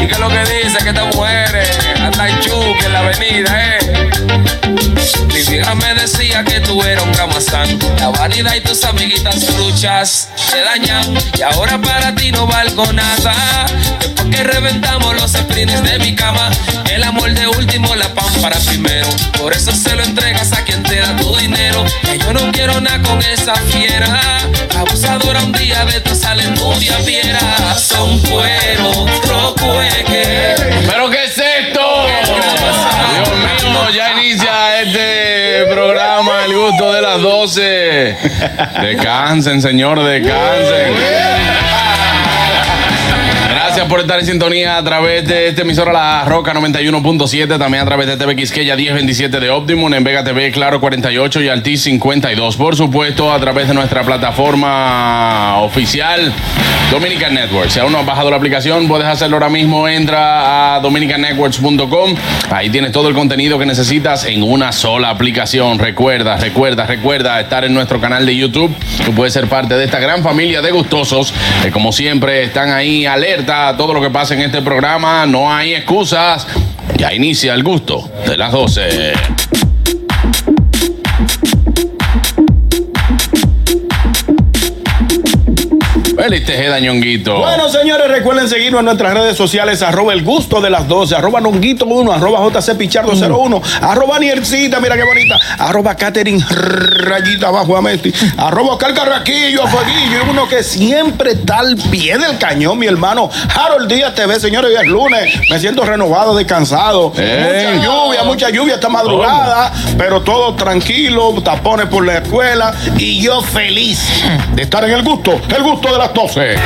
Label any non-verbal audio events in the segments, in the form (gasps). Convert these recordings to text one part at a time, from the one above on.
¿Y qué es lo que dice? Que te mueres. Anda en chuque en la avenida, eh. Mi vieja me decía que tú eras un gamazán. La vanidad y tus amiguitas truchas te dañan. Y ahora para ti no valgo nada. Después que reventamos los sprints de mi cama, el amor de último, la para primero. Por eso se lo entregas a quien te da tu dinero. Que yo no quiero nada con esa fiera. Abusadora un día de tu salen muy fiera. Son cuero, trocueque. ¿Pero qué es esto? Dios mío, ya inicia este programa El gusto de las 12. Descansen, señor, descansen. Gracias por estar en sintonía a través de este emisora La Roca 91.7, también a través de TV Quisqueya 1027 de Optimum, en Vega TV Claro 48 y Altis 52. Por supuesto, a través de nuestra plataforma oficial Dominican Networks. Si aún no has bajado la aplicación, puedes hacerlo ahora mismo. Entra a dominicannetworks.com. Ahí tienes todo el contenido que necesitas en una sola aplicación. Recuerda, recuerda, recuerda estar en nuestro canal de YouTube. Tú puedes ser parte de esta gran familia de gustosos que como siempre están ahí alerta todo lo que pasa en este programa. No hay excusas. Ya inicia el gusto de las 12. Feliz Tejeda, ñonguito. Bueno, señores, recuerden seguirnos en nuestras redes sociales, arroba el gusto de las 12, arroba nonguito 1, arroba jcpichardo 01, arroba niercita, mira qué bonita, arroba Catherine rayita abajo a Messi, arroba Oscar Carraquillo, a Fueguillo, y uno que siempre está al pie del cañón, mi hermano, Harold Díaz TV, señores, hoy es lunes, me siento renovado, descansado, mucha lluvia, mucha lluvia esta madrugada, pero todo tranquilo, tapones por la escuela, y yo feliz de estar en el gusto, el gusto de las 12.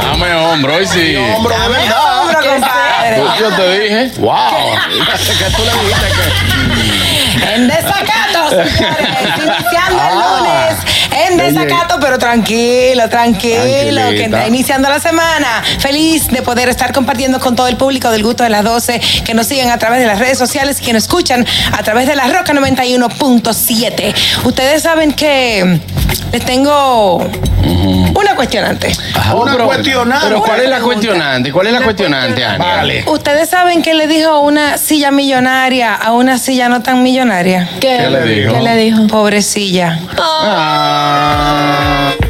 Dame hombro, hoy sí. Hombro de verdad. Yo te dije. Wow. (laughs) que tú le dijiste que. En desacato, (laughs) señores. Iniciando el Ah. lunes. En desacato, pero tranquilo, tranquilo. Que está iniciando la semana. Feliz de poder estar compartiendo con todo el público del gusto de las 12 que nos siguen a través de las redes sociales y que nos escuchan a través de la Roca 91.7. Ustedes saben que les tengo una cuestionante. Una pero- cuestionante. Pero ¿cuál es la cuestionante? ¿Cuál es la cuestionante? Vale. Ustedes saben que le dijo una silla millonaria a una silla no tan millonaria. ¿Qué le dijo? ¿Qué le dijo? Pobrecilla. Ah. Yo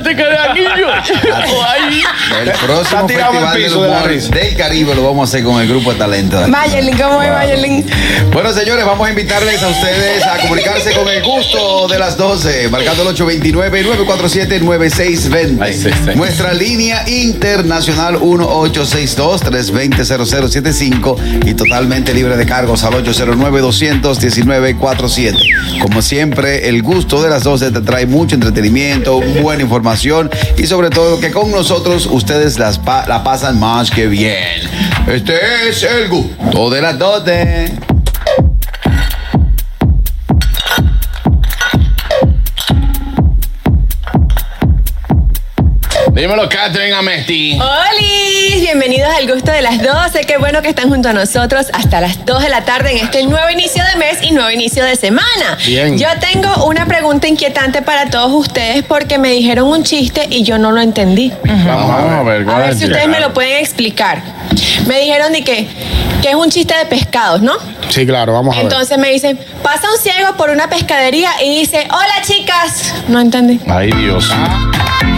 Adelante, carajillo. Ay. El próximo el Festival del piso de la Humor risa. del Caribe lo vamos a hacer con el grupo de talento. Mayerlin, ¿cómo es Mayerlin? Bueno, señores, vamos a invitarles a ustedes a comunicarse con el gusto de las 12, marcando el 829-947-9620. Ay, sí, sí. Nuestra línea internacional 1862-320-0075 y totalmente libre de cargos al 809-219-47. Como siempre, el gusto de las 12 te trae mucho entretenimiento, buena información y sobre todo que con nosotros ustedes las la pasan más que bien. Este es el gusto de las 12. Dímelo, Catherine Amesti. ¡Hola! Bienvenidos al gusto de las 12. Qué bueno que están junto a nosotros hasta las 2 de la tarde en este nuevo inicio de mes y nuevo inicio de semana. Bien. Yo tengo una pregunta inquietante para todos ustedes porque me dijeron un chiste y yo no lo entendí. Vamos a ver, A ¿cuál ver si ustedes me lo pueden explicar. Me dijeron de que, que es un chiste de pescados, ¿no? Sí, claro, vamos a ver. Entonces me dicen, pasa un ciego por una pescadería y dice, hola chicas. No entendí. Ay, Dios. Harold,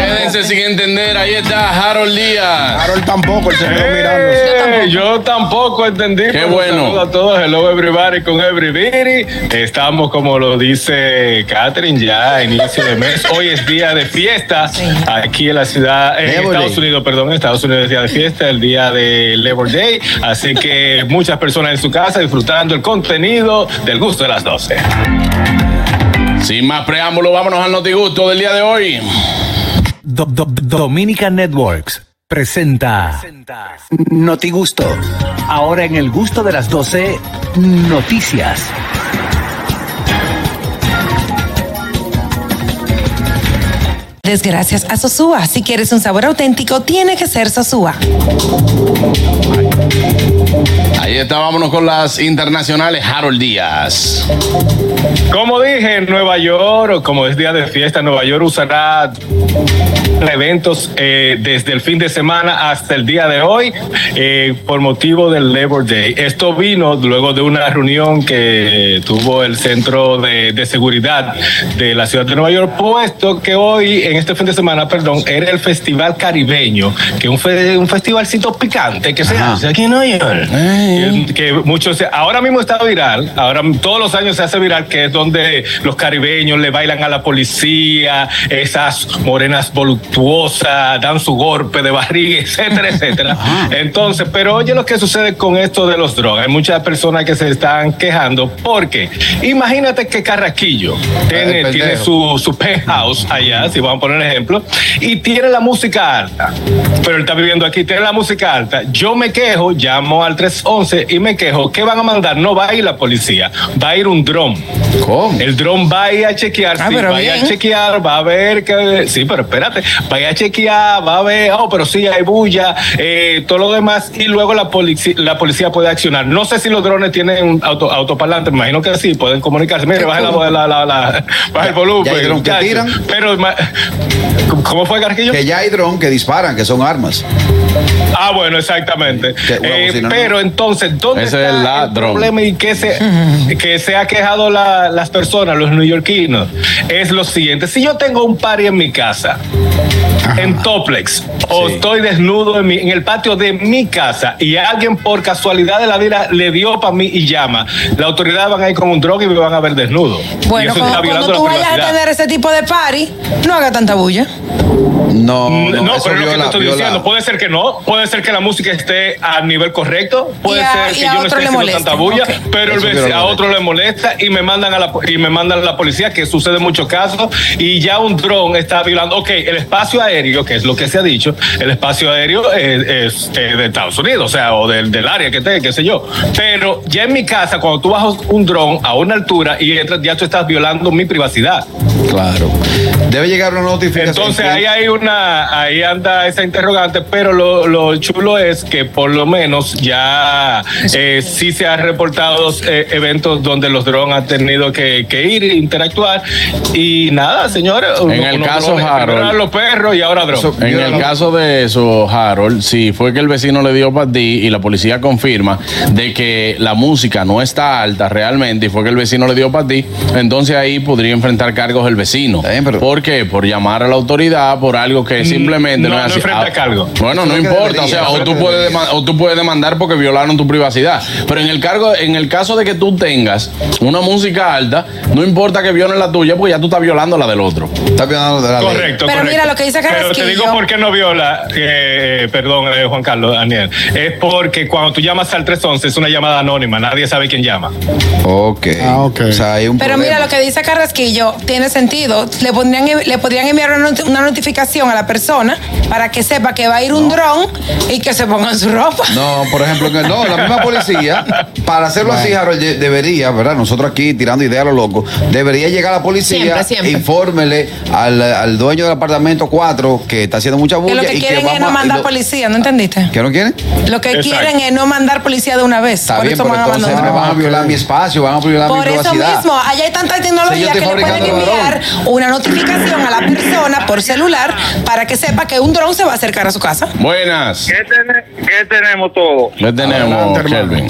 Quédense sin entender. Ahí está Harold Díaz. Harold tampoco, él se quedó mirando. Eh, yo tampoco entendí. Qué bueno. a todos. Hello everybody con everybody. Estamos, como lo dice Catherine, ya a inicio de mes. Hoy es día de fiesta aquí en la ciudad, en Labor Estados Day. Unidos, perdón, en Estados Unidos es día de fiesta, el día de Labor Day. Así que muchas personas en su casa disfrutando el contenido del gusto de las 12. Sin más preámbulo, vámonos al notigusto del día de hoy. Do- Do- Dominica Networks presenta Notigusto. Ahora en el gusto de las 12, noticias. Desgracias a Sosúa. Si quieres un sabor auténtico, tiene que ser Sosúa. Ahí está, vámonos con las internacionales. Harold Díaz. Como dije, en Nueva York, o como es día de fiesta, Nueva York usará eventos eh, desde el fin de semana hasta el día de hoy eh, por motivo del Labor Day. Esto vino luego de una reunión que tuvo el Centro de, de Seguridad de la ciudad de Nueva York, puesto que hoy, en este fin de semana, perdón, era el Festival Caribeño, que es un, fe- un festivalcito picante que se hace aquí en Nueva York. Que, que muchos, ahora mismo está viral, ahora todos los años se hace viral, que es donde los caribeños le bailan a la policía, esas morenas voluptuosas dan su golpe de barriga, (laughs) etcétera, etcétera. Entonces, pero oye lo que sucede con esto de los drogas. Hay muchas personas que se están quejando porque imagínate que Carraquillo tiene su, su penthouse allá, si vamos a poner ejemplo, y tiene la música alta. Pero él está viviendo aquí, tiene la música alta. Yo me quejo, llamo al 311 y me quejo, ¿qué van a mandar? No va a ir la policía, va a ir un dron. ¿Cómo? El dron va a ir a chequear, Ah, sí, pero va a ir a chequear, va a ver que, sí, pero espérate, va a ir a chequear, va a ver, oh, pero sí, hay bulla, eh, todo lo demás, y luego la policía, la policía puede accionar. No sé si los drones tienen un auto, autoparlante, me imagino que sí, pueden comunicarse. Mire, baja la, la, la, la- baja el volumen. ya hay drones que tiran. Pero, ¿cómo fue, Carquillo? Que ya hay dron que disparan, que son armas. Ah, bueno, exactamente. Que una Eh. Pero entonces, ¿dónde Ese está es el problema y que se, (laughs) que se ha quejado la- las personas, los neoyorquinos? Es lo siguiente, si yo tengo un party en mi casa, en Toplex, o Sí. estoy desnudo en, mi- en el patio de mi casa y alguien por casualidad de la vida le dio para mí y llama, la autoridad van a ir con un dron y me van a ver desnudo. y Bueno, eso cuando, está violando cuando tú la vayas a tener ese tipo de party, no haga tanta bulla. No, No, no, pero es lo que te viola- estoy viola- diciendo. Puede ser que no, puede ser que la música esté a nivel correcto, puede Y a- ser y que a yo no esté haciendo tanta bulla, pero el a otro le molesta y me mandan a la y me mandan a la policía, que sucede en muchos casos, y ya un dron está violando. Ok, el espacio aéreo, que es lo que se ha dicho, el espacio aéreo es, es, de Estados Unidos, o sea, o del, del área que esté, qué sé yo. Pero ya en mi casa, cuando tú bajas un dron a una altura y entras, ya tú estás violando mi privacidad. Claro. Debe llegar una notificación. Entonces ahí hay una, ahí anda esa interrogante, pero lo, lo chulo es que por lo menos ya eh, sí se han reportado eh, eventos donde los drones han tenido que, que ir e interactuar y nada, señores. En el caso, Harold. Los perros y ahora drones. En el caso de eso, Harold, si fue que el vecino le dio para ti y la policía confirma de que la música no está alta realmente y fue que el vecino le dio para ti, entonces ahí podría enfrentar cargos el vecino. Está bien, pero- ¿Por qué? Por llamar a la autoridad, por algo que simplemente no, no, es no así. enfrenta Ah, cargo. Bueno, no importa, o sea, o tú, puedes o tú puedes demandar porque violaron tu privacidad. Pero en el cargo, en el caso de que tú tengas una música alta, no importa que violen la tuya, porque ya tú estás violando la del otro. Está violando de la ley. Correcto, Pero correcto. mira lo que dice Pero te Carrasquillo. digo por qué no viola, eh, perdón, eh, Juan Carlos, Daniel. Es porque cuando tú llamas al 311 es una llamada anónima, nadie sabe quién llama. Ok. Ah, ok. O sea, hay un Pero problema. mira lo que dice Carrasquillo, tiene sentido. Le podrían, le podrían enviar una notificación a la persona para que sepa que va a ir un dron y que se pongan su ropa. No, por ejemplo, que no, la misma policía, para hacerlo así, Harold, de- debería, ¿verdad? Nosotros aquí tirando ideas a lo loco, debería llegar la policía Siempre, siempre. e infórmele al, al dueño del apartamento 4 que está haciendo mucha Que bulla lo que y que quieren vamos es no mandar lo- policía, ¿no entendiste? ¿Que no quieren? Lo que Exacto. quieren es no mandar policía de una vez. Está Por bien, eso pero van a entonces me van a violar mi espacio, van a violar Por mi eso privacidad. mismo, allá hay tanta Sí, tecnología estoy que le pueden enviar una notificación a la persona por celular para que sepa que un dron se va a acercar a su casa. Buenas. ¿Qué, qué tenemos todo? ¿Qué tenemos, Adelante. Kelvin?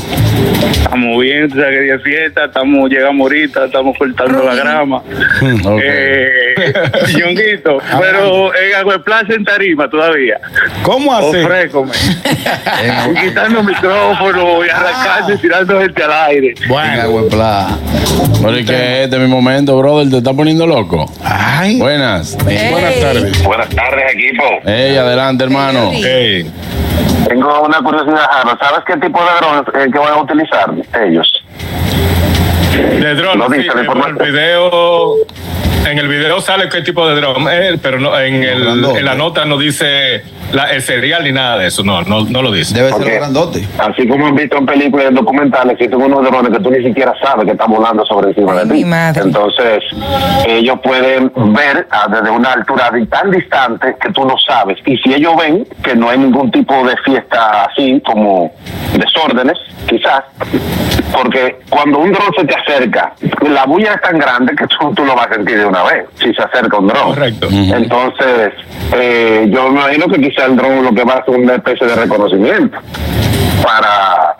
Estamos bien, tú sabes que día fiesta, estamos, llegamos ahorita, estamos cortando la grama. (laughs) Ok. Eh, (laughs) pero en Agua de Plaza en Tarima todavía. ¿Cómo así? Ofrécome. (laughs) Quitando micrófono y arrancando y tirando gente al aire. Venga, buen plan. Pero es que este es mi momento, brother, te está poniendo loco. Ay, Buenas. buenas tardes. Buenas tardes, equipo. Ey, adelante, hermano. Ey, Tengo una curiosidad. ¿Sabes qué tipo de dron es el que van a utilizar ellos? De dron, Lo sí, el video, en el video sale qué tipo de dron es, pero no, en, el, Grandote. en la nota no dice la, el serial ni nada de eso, no, no, no lo dice. Debe ser Porque- grandote. Así como han visto en películas y en documentales, existen unos drones que tú ni siquiera sabes que están volando sobre encima Ay, de ti. mi madre. Entonces, ellos pueden ver ah, desde una altura tan distante que tú no sabes. Y si ellos ven que no hay ningún tipo de fiesta así, como desórdenes, quizás, porque cuando un dron se te acerca, la bulla es tan grande que tú, tú lo vas a sentir de una vez, si se acerca un dron. Correcto. Entonces, eh, yo me imagino que quizá el dron lo que va a hacer una especie de reconocimiento para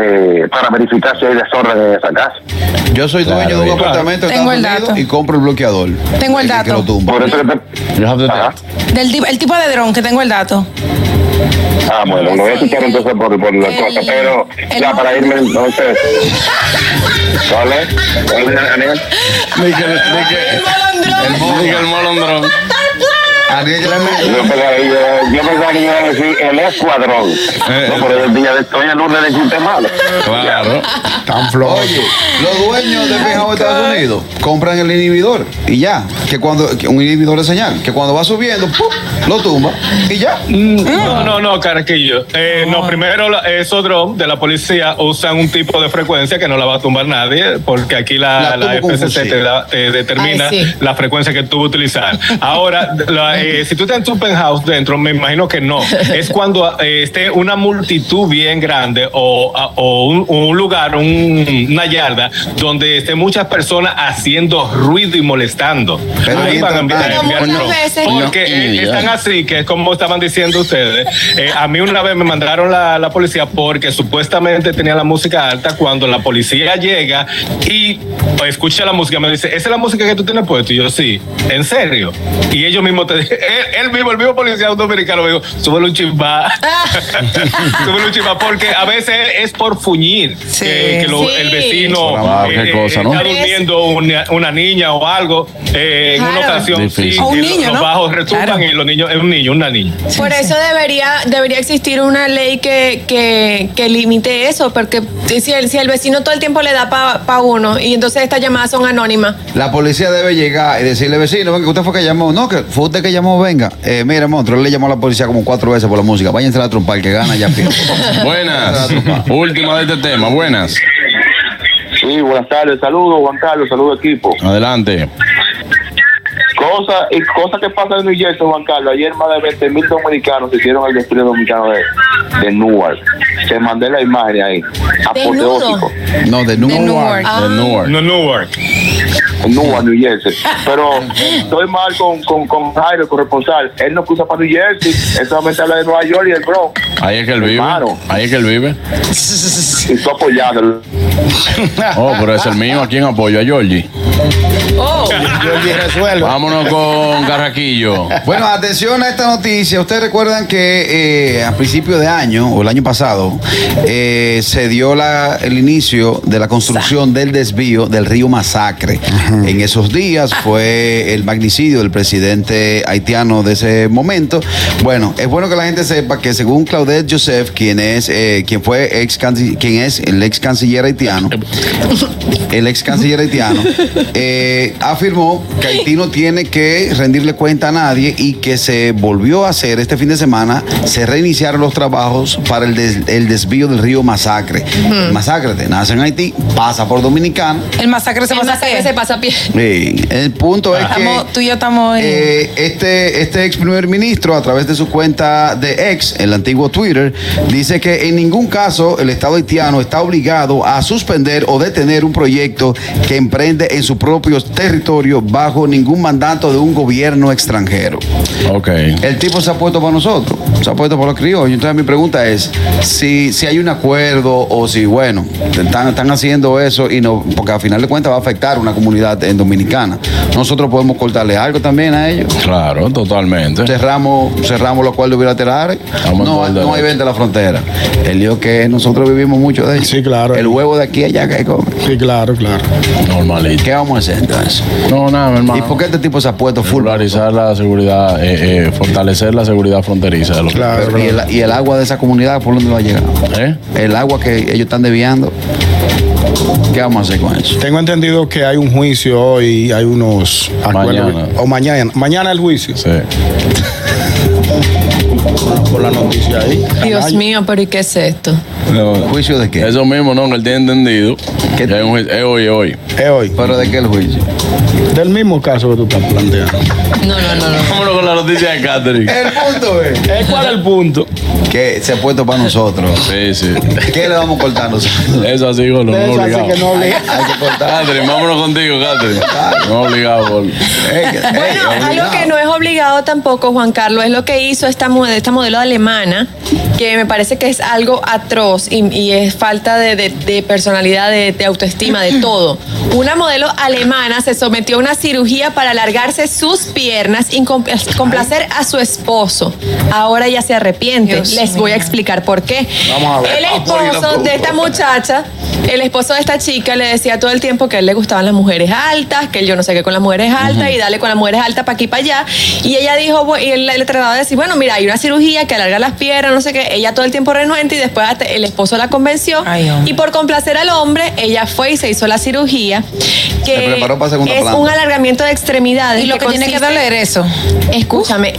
eh, para verificar si hay desorden en esa casa. Yo soy dueño de un Claro, apartamento en Tengo el dato. y compro el bloqueador. Tengo el dato. Que lo tumba. Por eso que te... Del el tipo de dron que tengo el dato. Ah, bueno, lo voy a escuchar entonces por, por la cosa, pero ya para irme entonces. ¿Cuál es? ¿Cuál es, Daniel? Di que- di que- di que el molondrón. Le- Yo pensaba, yo, yo pensaba que iba a decir el escuadrón. Eh, No, pero el día de en lunes de chiste malo. Claro. tan flojo. Oye, los dueños de de Estados Unidos compran el inhibidor y ya, que cuando que un inhibidor de señal, que cuando va subiendo, ¡pum! lo tumba y ya. No, no, no, Carraquillo. Eh, no, primero esos drones de la policía usan un tipo de frecuencia que no la va a tumbar nadie, porque aquí La la, FCC te, da- te determina Ay, sí. la frecuencia que tú vas a utilizar. Ahora, la, (laughs) eh, si tú estás en tu penthouse dentro, me imagino que no. (laughs) Es cuando eh, esté una multitud bien grande o, a- o un, un lugar, un- una yarda, donde estén muchas personas haciendo ruido y molestando. Pero Ahí van a enviar- tanto- enviar Porque No, eh, están así, que es como estaban diciendo ustedes. Eh, a mí una vez me mandaron la, la policía porque supuestamente tenía la música alta. Cuando la policía llega y escucha la música, me dice, ¿esa es la música que tú tienes puesto? Y yo, sí, ¿en serio? Y ellos mismos, te, él, mismo, el mismo policía dominicano me dijo, súbele un chimba. (laughs) súbele un chimba, porque a veces es por fuñir. Sí. que, que lo- Sí. el vecino Wow, eh, cosa, ¿no? está durmiendo una, una niña o algo. Eh, en una ocasión, sí, un niño, los ¿no? bajos retumban Claro. y los niños, es un niño, una niña. Por eso debería debería existir una ley que, que, que limite eso, porque si el, si el vecino todo el tiempo le da para pa uno y entonces estas llamadas son anónimas. La policía debe llegar y decirle, vecino, venga, usted fue que llamó. No, que fue usted que llamó, venga. Eh, mire, monstruo, él le llamó a la policía como cuatro veces por la música. Váyanse a la trompa, el que gana ya pierde. (laughs) Buenas. Última de este tema. Buenas. Sí, buenas tardes, saludos Juan Carlos, saludos equipo. Adelante. Cosa, y cosa que pasa en New Jersey, Juan Carlos. Ayer más de 20 mil dominicanos hicieron el desfile dominicano de, de Newark. Te mandé la imagen ahí. Apoteósico. No, de De Newark. Newark. Ah. De Newark. No, Newark. Newark, New Jersey. Pero estoy mal con, con, con Jairo, el corresponsal. Él no cruza para New Jersey. Él solamente habla de Nueva York y el Bronx. Ahí es que él vive. Hermano. Ahí es que él vive. Y tú apoyándolo. Oh, pero es el mío. ¿A quién apoyo? A Georgie. Oh, Georgie resuelve. Vámonos con Carraquillo. Bueno, atención a esta noticia. Ustedes recuerdan que eh, a principio de año, o el año pasado, eh, se dio la- el inicio de la construcción del desvío del río Masacre. En esos días fue el magnicidio del presidente haitiano de ese momento. Bueno, es bueno que la gente sepa que según Claudette Joseph, quien es, eh, quien fue ex quien es el ex canciller haitiano, el ex canciller haitiano, eh, afirmó que Haití no tiene que rendirle cuenta a nadie y que se volvió a hacer este fin de semana, se reiniciaron los trabajos para el, des- el desvío del río Masacre. El Masacre te nace en Haití, pasa por Dominicana. El masacre se el pasa a masacre pie. se pasa a pie. Sí, el punto es que Estamos- tú y yo estamos en- eh, este, este ex primer ministro, a través de su cuenta de ex, el antiguo Twitter, dice que en ningún caso el Estado haitiano está obligado a suspender o detener un proyecto que emprende en su propio territorio bajo ningún mandato de un gobierno extranjero. Ok. El tipo se ha puesto para nosotros, se ha puesto para los criollos. Entonces mi pregunta es, si, si hay un acuerdo o si, bueno, están, están haciendo eso y no, porque al final de cuentas va a afectar una comunidad en dominicana. Nosotros podemos cortarle algo también a ellos. Claro, totalmente. Cerramos, cerramos los acuerdos bilaterales. Estamos No, no hay venta a la frontera. El lío que nosotros vivimos mucho de ellos. Sí, claro. El huevo de aquí a allá que come. Sí, claro, claro. Normalito. ¿Qué vamos a hacer entonces? No, nada, mi hermano. ¿Y por qué este tipo se ha puesto full? Regularizar la seguridad, eh, eh, fortalecer la seguridad fronteriza de los Claro, ¿y, el, y el agua de esa comunidad por dónde va a llegar? ¿Eh? El agua que ellos están desviando. ¿Qué vamos a hacer con eso? Tengo entendido que hay un juicio hoy, hay unos acuerdos. Mañana. O mañana. Mañana el juicio. Sí. Por la noticia ahí. Dios Ay, mío, pero ¿y qué es esto? ¿Juicio de qué? Eso mismo, no, que él tiene entendido. ¿Qué? Que hay un juicio- es hoy, es hoy. Es hoy. ¿Pero de qué el juicio? Del mismo caso que tú estás planteando. No, no, no, no. Vámonos con la noticia de Catherine. El punto es ¿Cuál es el punto? Que se ha puesto para nosotros. Sí, sí. ¿Qué le vamos a cortar nosotros? Eso así, con De no obligado. que no obliga. Hay que cortar. Catherine, vámonos contigo, Catherine. No obligado, por... Bueno, algo obligado. que no es obligado tampoco, Juan Carlos, es lo que hizo esta, esta modelo alemana, que me parece que es algo atroz y, y es falta de, de- de personalidad, de, de autoestima, de todo. Una modelo alemana se sometió a una cirugía para alargarse sus piernas y com- complacer a su esposo. Ahora ella se arrepiente. Dios Les voy a explicar por qué. Vamos a ver. El Vamos a poner la esposo de esta muchacha, el esposo de esta chica le decía todo el tiempo que a él le gustaban las mujeres altas, que él yo no sé qué con las mujeres altas y dale con las mujeres altas para aquí para allá. Y ella dijo, y él le trataba de decir, bueno, mira, hay una cirugía que alarga las piernas, no sé qué. Ella todo el tiempo renuente y después hasta el esposo la convenció. Ay, y por complacer al hombre, ella fue y se hizo la cirugía, que Se preparó para segunda es planta. un alargamiento de extremidades. Y lo que tiene que doler eso. Escúchame,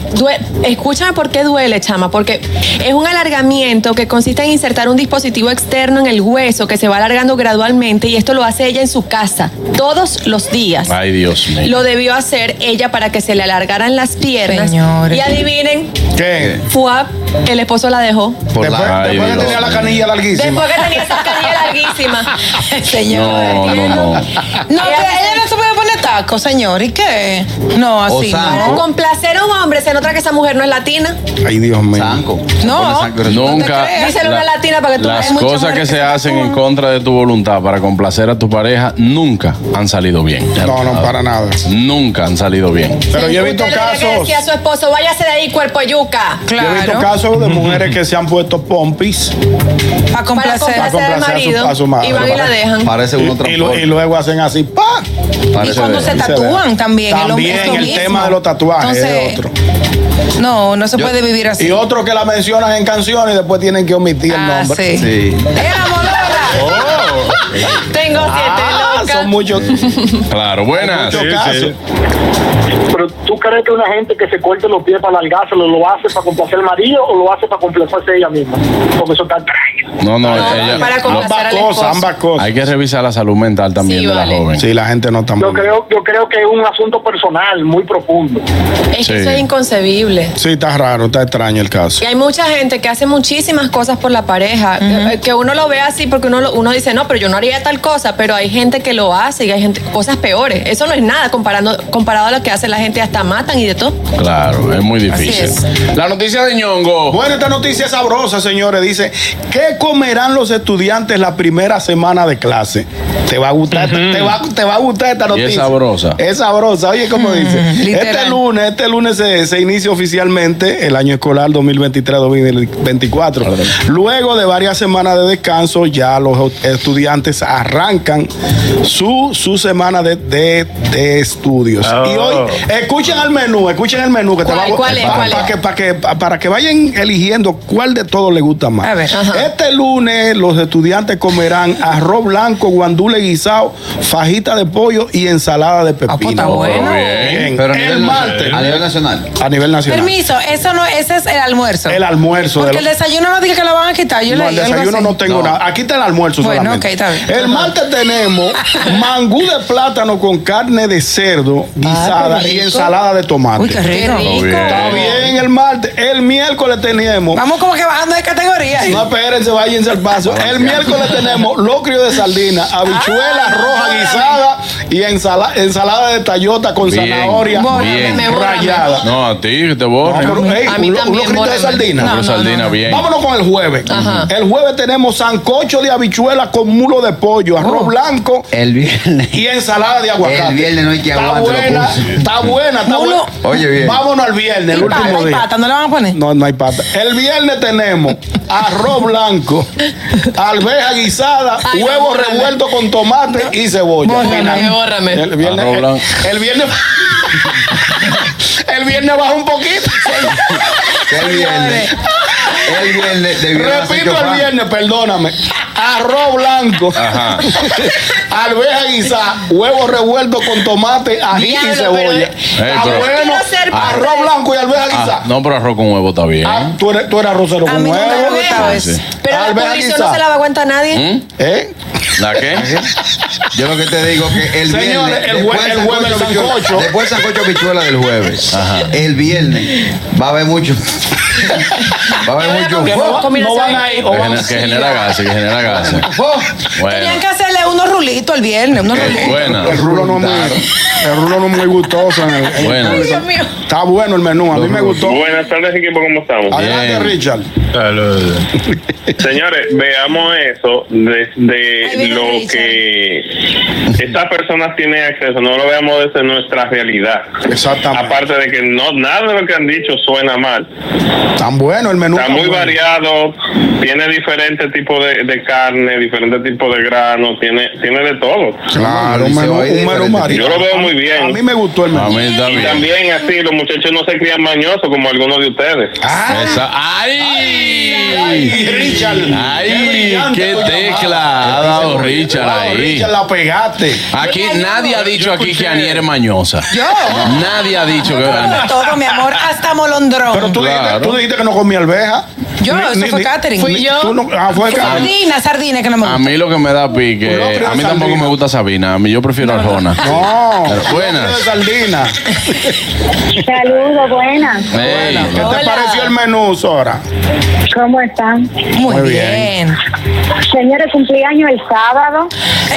escúchame por qué duele, chama, porque es un alargamiento que consiste en insertar un dispositivo externo en el hueso que se va alargando gradualmente y esto lo hace ella en su casa todos los días. Ay, Dios mío. Lo debió hacer ella para que se le alargaran las piernas. Señores. Y adivinen, ¿Qué? Fuap, el esposo la dejó. Por Después, la- Ay, después que tenía la canilla larguísima. Después que tenía esa canilla larguísima. Señor. (laughs) No, no, no. No, que ella no se puede poner taco, señor. ¿Y qué? No, así zanco. Complacer a un hombre, se nota que esa mujer no es latina. Ay, Dios mío. Sanco. No. Nunca. Díselo a una latina para que tú Las cosas que se se hacen en contra de tu voluntad para complacer a tu pareja nunca han salido bien. No, no, para nada. Nunca han salido bien. Pero yo he visto que casos. decir a su esposo, váyase de ahí, cuerpo yuca. Yo he visto Claro. casos de mujeres que se han puesto pompis Para Para complacer. a su- marido. a su madre. y van y la dejan. Parece y, uno y luego hacen así, ¡pa! Y Parece cuando se se tatúan ve. también. el También el mismo. tema de los tatuajes Entonces, es otro. No, no se Yo- puede vivir así. Y otro que la mencionan en canciones y después tienen que omitir el Ah, nombre. sí. Sí. ¡Era molora! Tengo siete Ah. Son muchos, Claro, buenas. Pero ¿tú crees que una gente que se corte los pies para alargárselo lo hace para complacer al marido o lo hace para complacerse ella misma? Porque eso está extraño. No, no, No, ella- para complacer Ambas cosas, ambas cosas. hay que revisar la salud mental también Sí, de vale. la joven. Sí, la gente no está Yo creo, yo creo que es un asunto personal muy profundo. Es que Sí. eso es inconcebible. Sí, está raro, está extraño el caso. Y hay mucha gente que hace muchísimas cosas por la pareja, eh, que uno lo ve así porque uno, lo- uno dice, no, pero yo no haría tal cosa, pero hay gente que lo hace y hay gente cosas peores. Eso no es nada comparando, comparado a lo que hace la gente, hasta matan y de todo. Claro, es muy Así difícil. La noticia de ñongo. Bueno, esta noticia es sabrosa, señores. Dice, ¿qué comerán los estudiantes la primera semana de clase? Te va a gustar, te, va, te va a gustar esta Y noticia. es sabrosa. Es sabrosa. Oye, ¿cómo dice? Literal. Este lunes, este lunes se, se inicia oficialmente el año escolar 2023-2024. Luego de varias semanas de descanso, ya los estudiantes arrancan su, su semana de, de- de estudios. Oh. Y hoy, escuchen el menú, escuchen el menú que te ¿Cuál- va a cuál es, para, cuál es? para que, para, que, para que vayan eligiendo cuál de todos les gusta más. A ver. Ajá. Este lunes los estudiantes comerán arroz blanco, guandule guisado, fajita de pollo y ensalada de Ah, pues pepino. está bueno. Bien. Pero a el nivel, martes, a nivel nacional. a nivel nacional. Permiso, eso no, ese es el almuerzo. El almuerzo. Porque de el desayuno no dije que lo van a quitar. Yo no, leí el desayuno no tengo No. nada. Aquí está el almuerzo Bueno, solamente. ok, está bien. El martes tenemos (laughs) mangú de plátano con carne de cerdo guisada qué y ensalada de tomate. Uy, qué Qué rico. Está bien el martes. El miércoles tenemos Vamos como que bajando de categoría. No, espérense, váyanse al paso. El miércoles tenemos locrio de sardina, habichuela Ah. roja guisada Y ensala- ensalada de tallota con Bien, zanahoria bien. Rayada. No, a ti, que te No, borren. pero, ey, A mí uno- también, gritos de sardina. Pero no, sardina, no. bien. Vámonos con el jueves. Ajá. El jueves tenemos sancocho de habichuela con mulo de pollo, arroz blanco El viernes. y ensalada de aguacate. El viernes no hay que Está aguante, lo buena, está buena, está buena. Oye, bien. Vámonos al viernes, el pata, último día. pata, ¿no le van a poner? No, no hay pata. El viernes tenemos arroz blanco, alveja guisada, Ay, no, huevo bórrame. revuelto con tomate y cebolla. Bórrame, bórrame. El viernes, Arroz el, blanco. el viernes, (laughs) el viernes baja un poquito. (laughs) El viernes. El viernes Repito el viernes, perdóname. Arroz blanco, Ajá. (laughs) alveja guisada, huevo revuelto con tomate, ají Diablo, y cebolla. pero- Está pero- bueno. Arroz blanco y alveja guisada. Ah, no, pero arroz con huevo está bien. Ah, tú eres, tú eres arrocero A con mí no me huevo. gusta Sí. Pero la guisada. no se la va a aguantar nadie. ¿Mm? ¿Eh? ¿La qué? Yo lo que te digo que el Señores, viernes. el después jue- el jueves el sancocho. Después el sancocho bichuela del jueves. El viernes va a haber mucho. Va a haber mucho. Que no, va- no van a ir. Que, o van- gener- que genera gases, que genera gases. Bueno, Tenían que hacerle unos rulitos el viernes, unos rulitos. buena. El rulo no es muy, el rulo no es muy gustoso. En el, en- Buena. Dios mío. Está bueno el menú, a mí me gustó. Buenas tardes, equipo, ¿cómo estamos? Adelante, Bien. Richard. Señores, veamos eso desde viene lo Richard. que estas personas tienen acceso, no lo veamos desde nuestra realidad. Exactamente. Aparte de que no nada de lo que han dicho suena mal. Tan bueno el menú. Está tan muy bueno. variado, tiene diferentes tipos de, de carne, diferentes tipos de granos, tiene tiene de todo. Claro, un menú, a un menú. Yo lo veo muy bien. A mí me gustó el A menú. mí está Y también así, los muchachos no se crían mañosos como algunos de ustedes. Ah, Esa- ay, ¡Ay! Richard. ¡Ay! ¡Qué tu tecla ha dado Richard ahí! Richard, la pegaste. Aquí nadie ha dicho aquí que Anier es mañosa. Yo. Nadie ha dicho que. Todo, mi amor, hasta molondrón. Pero tú, Claro. dijiste, tú dijiste que no comía alveja. Yo, Ni- eso ni- fue ni- Fui yo. tú no- ah, fue. Sardina, sardina que no me A gusta. mí lo que me da pique, A mí tampoco sardina. me gusta Sabina, a mí yo prefiero Arjona. No. Pero buenas. sardina. Saludos, buenas. Ey, ¿Qué te pareció el menú, Sora? ¿Cómo están? Muy, Muy bien. Señores, cumpleaños el sábado.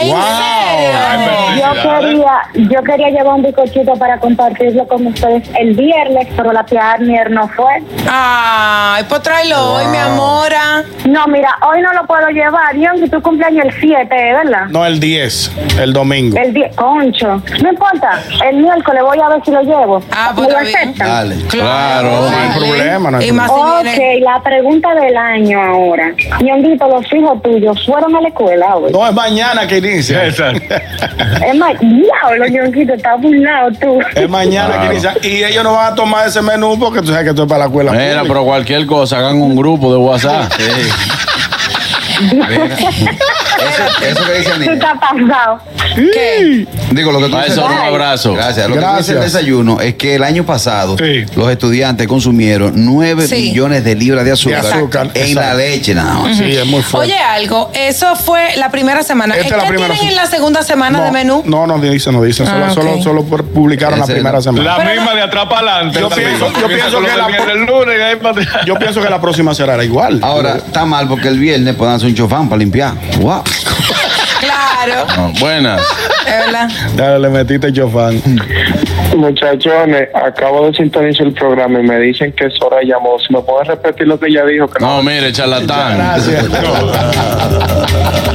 ¿En Wow. serio? Yo quería, yo quería llevar un bizcochito para compartirlo con ustedes el viernes, pero la tía Arnier no fue. Ay, pues tráelo hoy, mi amor. ah. No, mira, hoy no lo puedo llevar. Dion, que tu cumpleaños el 7, ¿verdad? No, el 10, el domingo. El 10, concho. No importa, el miércoles voy a ver si lo llevo. Ah, pues ¿Me lo está aceptan? Dale. Claro. No hay problema, no hay si Ok, viene- la pregunta del año ahora. Ñonguito, los hijos tuyos fueron a la escuela hoy. No, es mañana que inicia. (laughs) Es más, diablo, Ñonguito, estás burlado tú. Es mañana Claro. que inicia. Y ellos no van a tomar ese menú porque tú sabes que esto es para la escuela. Mira, pública. pero cualquier cosa, hagan un grupo de WhatsApp. (laughs) Eso, eso que dice Tú Anita. estás pasado. ¿Qué? Digo, lo que tú Para dices. eso, un abrazo. Gracias. Lo que tú Gracias. dices el desayuno es que el año pasado Sí. los estudiantes consumieron 9 Sí. millones de libras de azúcar, De azúcar, en exacto. la leche nada más. Sí, es muy fuerte. Oye, algo, eso fue la primera semana. Esta es ¿Qué la primera tienen en la segunda semana no, de menú? No, no dice, no dice. Solo, Ah, solo, ok. solo por- publicaron la Ese primera no. semana. La Pero- misma de atrás para adelante. Yo pienso- misma. yo Comienza pienso con que lo la- del viernes, el lunes y ahí para atrás. Yo pienso que la próxima será igual. Ahora, está mal porque el viernes pueden hacer un chofán para limpiar. Wow. Claro, No, buenas. es verdad. Dale, le metiste chofán. Muchachones, acabo de sintonizar el programa y me dicen que Sora llamó. Si me puedes repetir lo que ella dijo, que No, mire, charlatán. Gracias.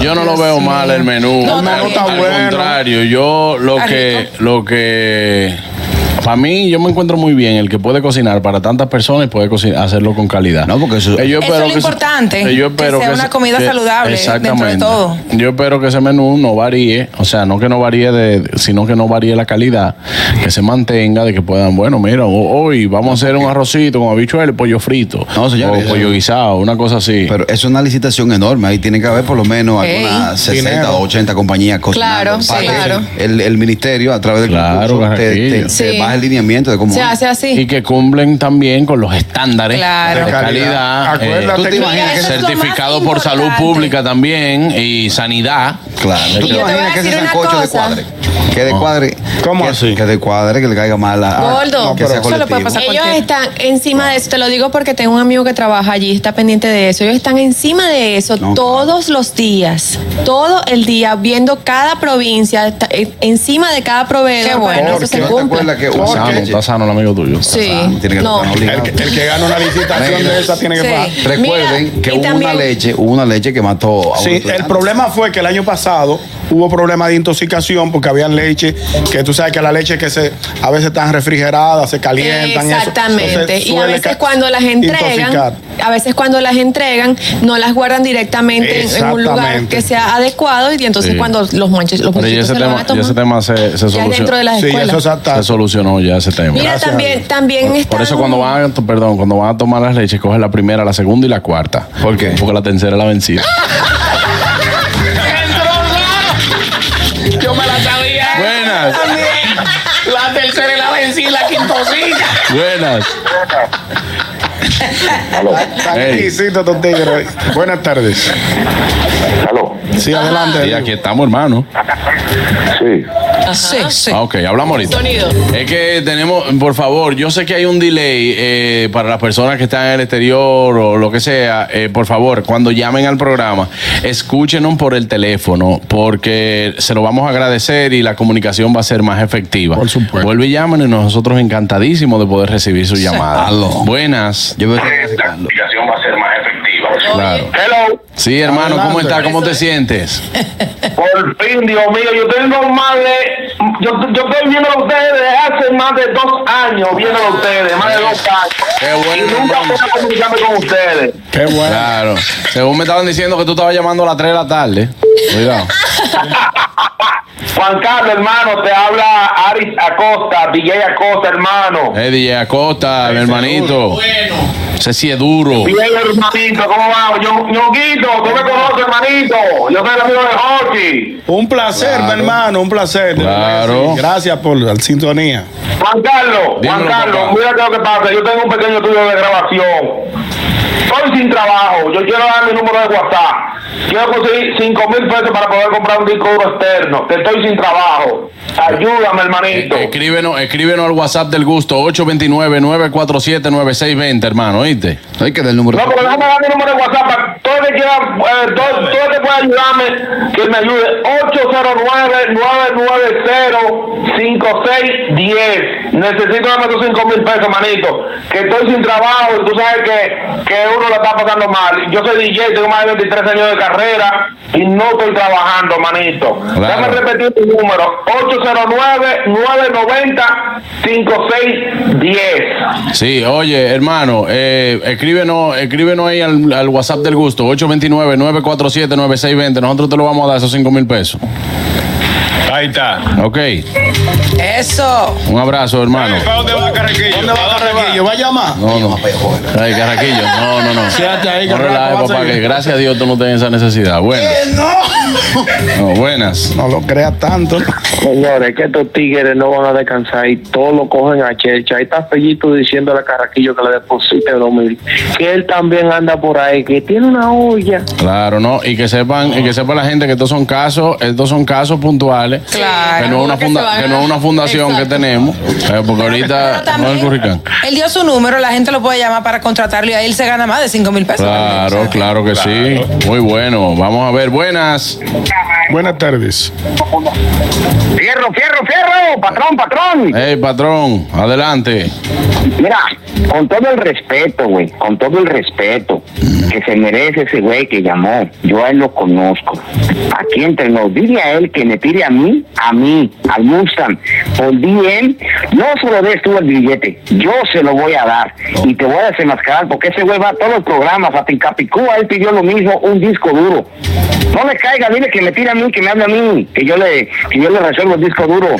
Yo no lo veo mal el menú. No, al, está bien. al Está bueno. contrario, yo lo que, lo que, para mí, yo me encuentro muy bien el que puede cocinar para tantas personas y puede cocinar, hacerlo con calidad. No, porque eso- Eh, yo Eso es lo que se- importante, eh, yo que espero sea una se- comida saludable dentro de todo. Yo espero que ese menú no varíe, o sea, no que no varíe de, sino que no varíe la calidad, que se mantenga, de que puedan, bueno, mira, ho- hoy vamos a hacer un arrocito con habichuela y pollo frito, No, señores, o pollo guisado, una cosa así. Pero es una licitación enorme. Ahí tiene que haber por lo menos algunas 60 Dinero. o 80 compañías cocinando. Claro, sí, que claro. El, el ministerio, a través del Claro, concurso, te, Sí. te el lineamiento de cómo Se hace así. y que cumplen también con los estándares Claro. de Calidad. calidad, Acuérdate eh, ¿Tú te imaginas Mira, que más certificado por salud pública también y sanidad. Claro. ¿Tú te imaginas que ese sancocho de cuadre? Que de cuadre. ¿Cómo que- así? Que de cuadre, que le caiga mal a. Gordo, que sea eso le puede pasar Ellos cualquiera. están encima de eso, te lo digo porque tengo un amigo que trabaja allí, está pendiente de eso. Ellos están encima de eso No, todos los días, todo el día, viendo cada provincia, está- eh, encima de cada proveedor. Qué bueno. para que eso Porque se ¿no te cumpla. acuerdas que Está una sano, está sano el amigo tuyo. Sí, Tiene que no. El, que- el que gana una licitación de esa tiene que Sí. pagar. Recuerden Mira, que hubo una también- leche, hubo una leche que mató a un Sí, el problema fue que el año pasado hubo problemas de intoxicación porque había leche que tú sabes que la leche que se a veces están refrigeradas, se calientan. y eso. Exactamente. Entonces, y a veces cuando las entregan, intoxicar. a veces cuando las entregan, no las guardan directamente en- un lugar que sea adecuado y entonces Sí. cuando los manches, los Pero ese se lo van tema, a y tomar. ese tema se, se ya solucionó. dentro de las Sí, eso. Se solucionó ya ese tema. Mira, Gracias también, también Por, está por eso cuando van, a, perdón, cuando van a tomar las leches, cogen la primera, la segunda y la cuarta. ¿Por qué? Porque la tercera es la vencida. (laughs) Buenas. Tan Ey. exquisito estos tigres. Buenas tardes. Aló. Sí, adelante. Y aquí estamos, hermano. Sí. Sí, sí. Ah, ok, hablamos ahorita. Sonido. Es que tenemos, por favor, yo sé que hay un delay eh, para las personas que están en el exterior o lo que sea. eh, por favor, cuando llamen al programa, escúchenos por el teléfono porque se lo vamos a agradecer y la comunicación va a ser más efectiva. Por supuesto. Vuelve y llámenos y nosotros encantadísimos de poder recibir su llamada. Aló. Buenas. Yo me estoy acercando. comunicación va a ser más efectiva. Claro. Hello. Sí, hermano, ¿cómo estás? ¿Cómo te sientes? (laughs) Por fin, Dios mío, yo tengo más de. Yo, yo estoy viendo a ustedes desde hace más de dos años, viendo a ustedes, más de dos años. Qué bueno, Y nunca puedo comunicarme con ustedes. Qué bueno. Claro. Según me estaban diciendo que tú estabas llamando a las 3 de la tarde. Cuidado. (laughs) Juan Carlos, hermano, te habla Aris Acosta, DJ Acosta, hermano. Eh, DJ Acosta, mi hermanito. Ese sí es duro. Bien, hermanito, ¿cómo va? Yo, Ñonguito, tú me conoces, hermanito. Yo soy el amigo de Hochi. Un placer, mi hermano, un placer. Claro. Gracias por la sintonía. Juan Carlos, Dímelo, Juan Carlos, papá. mira qué es lo que pasa. Yo tengo un pequeño estudio de grabación. Estoy sin trabajo. Yo quiero dar mi número de WhatsApp. Quiero conseguir 5 mil pesos para poder comprar un disco duro externo. Que estoy sin trabajo. Ayúdame, hermanito. Eh, escríbenos, escríbenos al WhatsApp del gusto 829-947-9620, hermano, ¿oíste? Hay que dar el número. No, pero déjame dar mi número de WhatsApp para todo el que quiera, eh, todo, todo el que pueda ayudarme, que me ayude. 809-990-5610. Necesito darme esos 5 mil pesos, manito. Que estoy sin trabajo y tú sabes que, que uno la está pasando mal. Yo soy DJ, tengo más de 23 años de carrera y no estoy trabajando, manito. Claro. Déjame repetir tu número. 809-990-5610. Sí, oye, hermano, eh, escríbenos, escríbenos ahí al, al WhatsApp del gusto 829-947-9620. Nosotros te lo vamos a dar esos 5 mil pesos. Ahí está. Ok, Eso. un abrazo, hermano. ¿Para dónde va Carrequillo? ¿Dónde va Carraquillo? ¿Va a llamar? No, no. Ay, Carraquillo. No, no, no. Quédate ahí, No a papá, que gracias a Dios tú no tienes esa necesidad. Bueno. No, buenas. No lo creas tanto. Señores, que estos tigres no van a descansar y todos lo cogen a Chercha. Ahí está Fellito diciéndole a Carraquillo que le deposite dos mil. Que él también anda por ahí, que tiene una olla. Claro, ¿no? Y que sepan, y que sepa la gente que estos son casos, estos son casos puntuales. Claro. Que no es una, funda- que no es fundación Exacto. que tenemos. eh, porque ahorita no es el curricán. Él dio su número, la gente lo puede llamar para contratarlo y ahí él se gana más de 5 mil pesos. Claro, claro que sí. Muy bueno. Vamos a ver, buenas. Buenas tardes. Fierro, fierro, fierro, patrón, patrón. Hey, patrón, adelante. Mira, con todo el respeto, güey, con todo el respeto que se merece ese güey que llamó, yo a él lo conozco. Aquí entre nos, dile a él que me pide a mí, a mí, al Mustang, por DM, no se lo des tú el billete, yo se lo voy a dar y te voy a desenmascarar porque ese güey va a todos los programas, hasta en Capicúa él pidió lo mismo, un disco duro. No le caiga, dile que me tire a mí, que me hable a mí, que yo le, que yo le resuelvo el disco duro.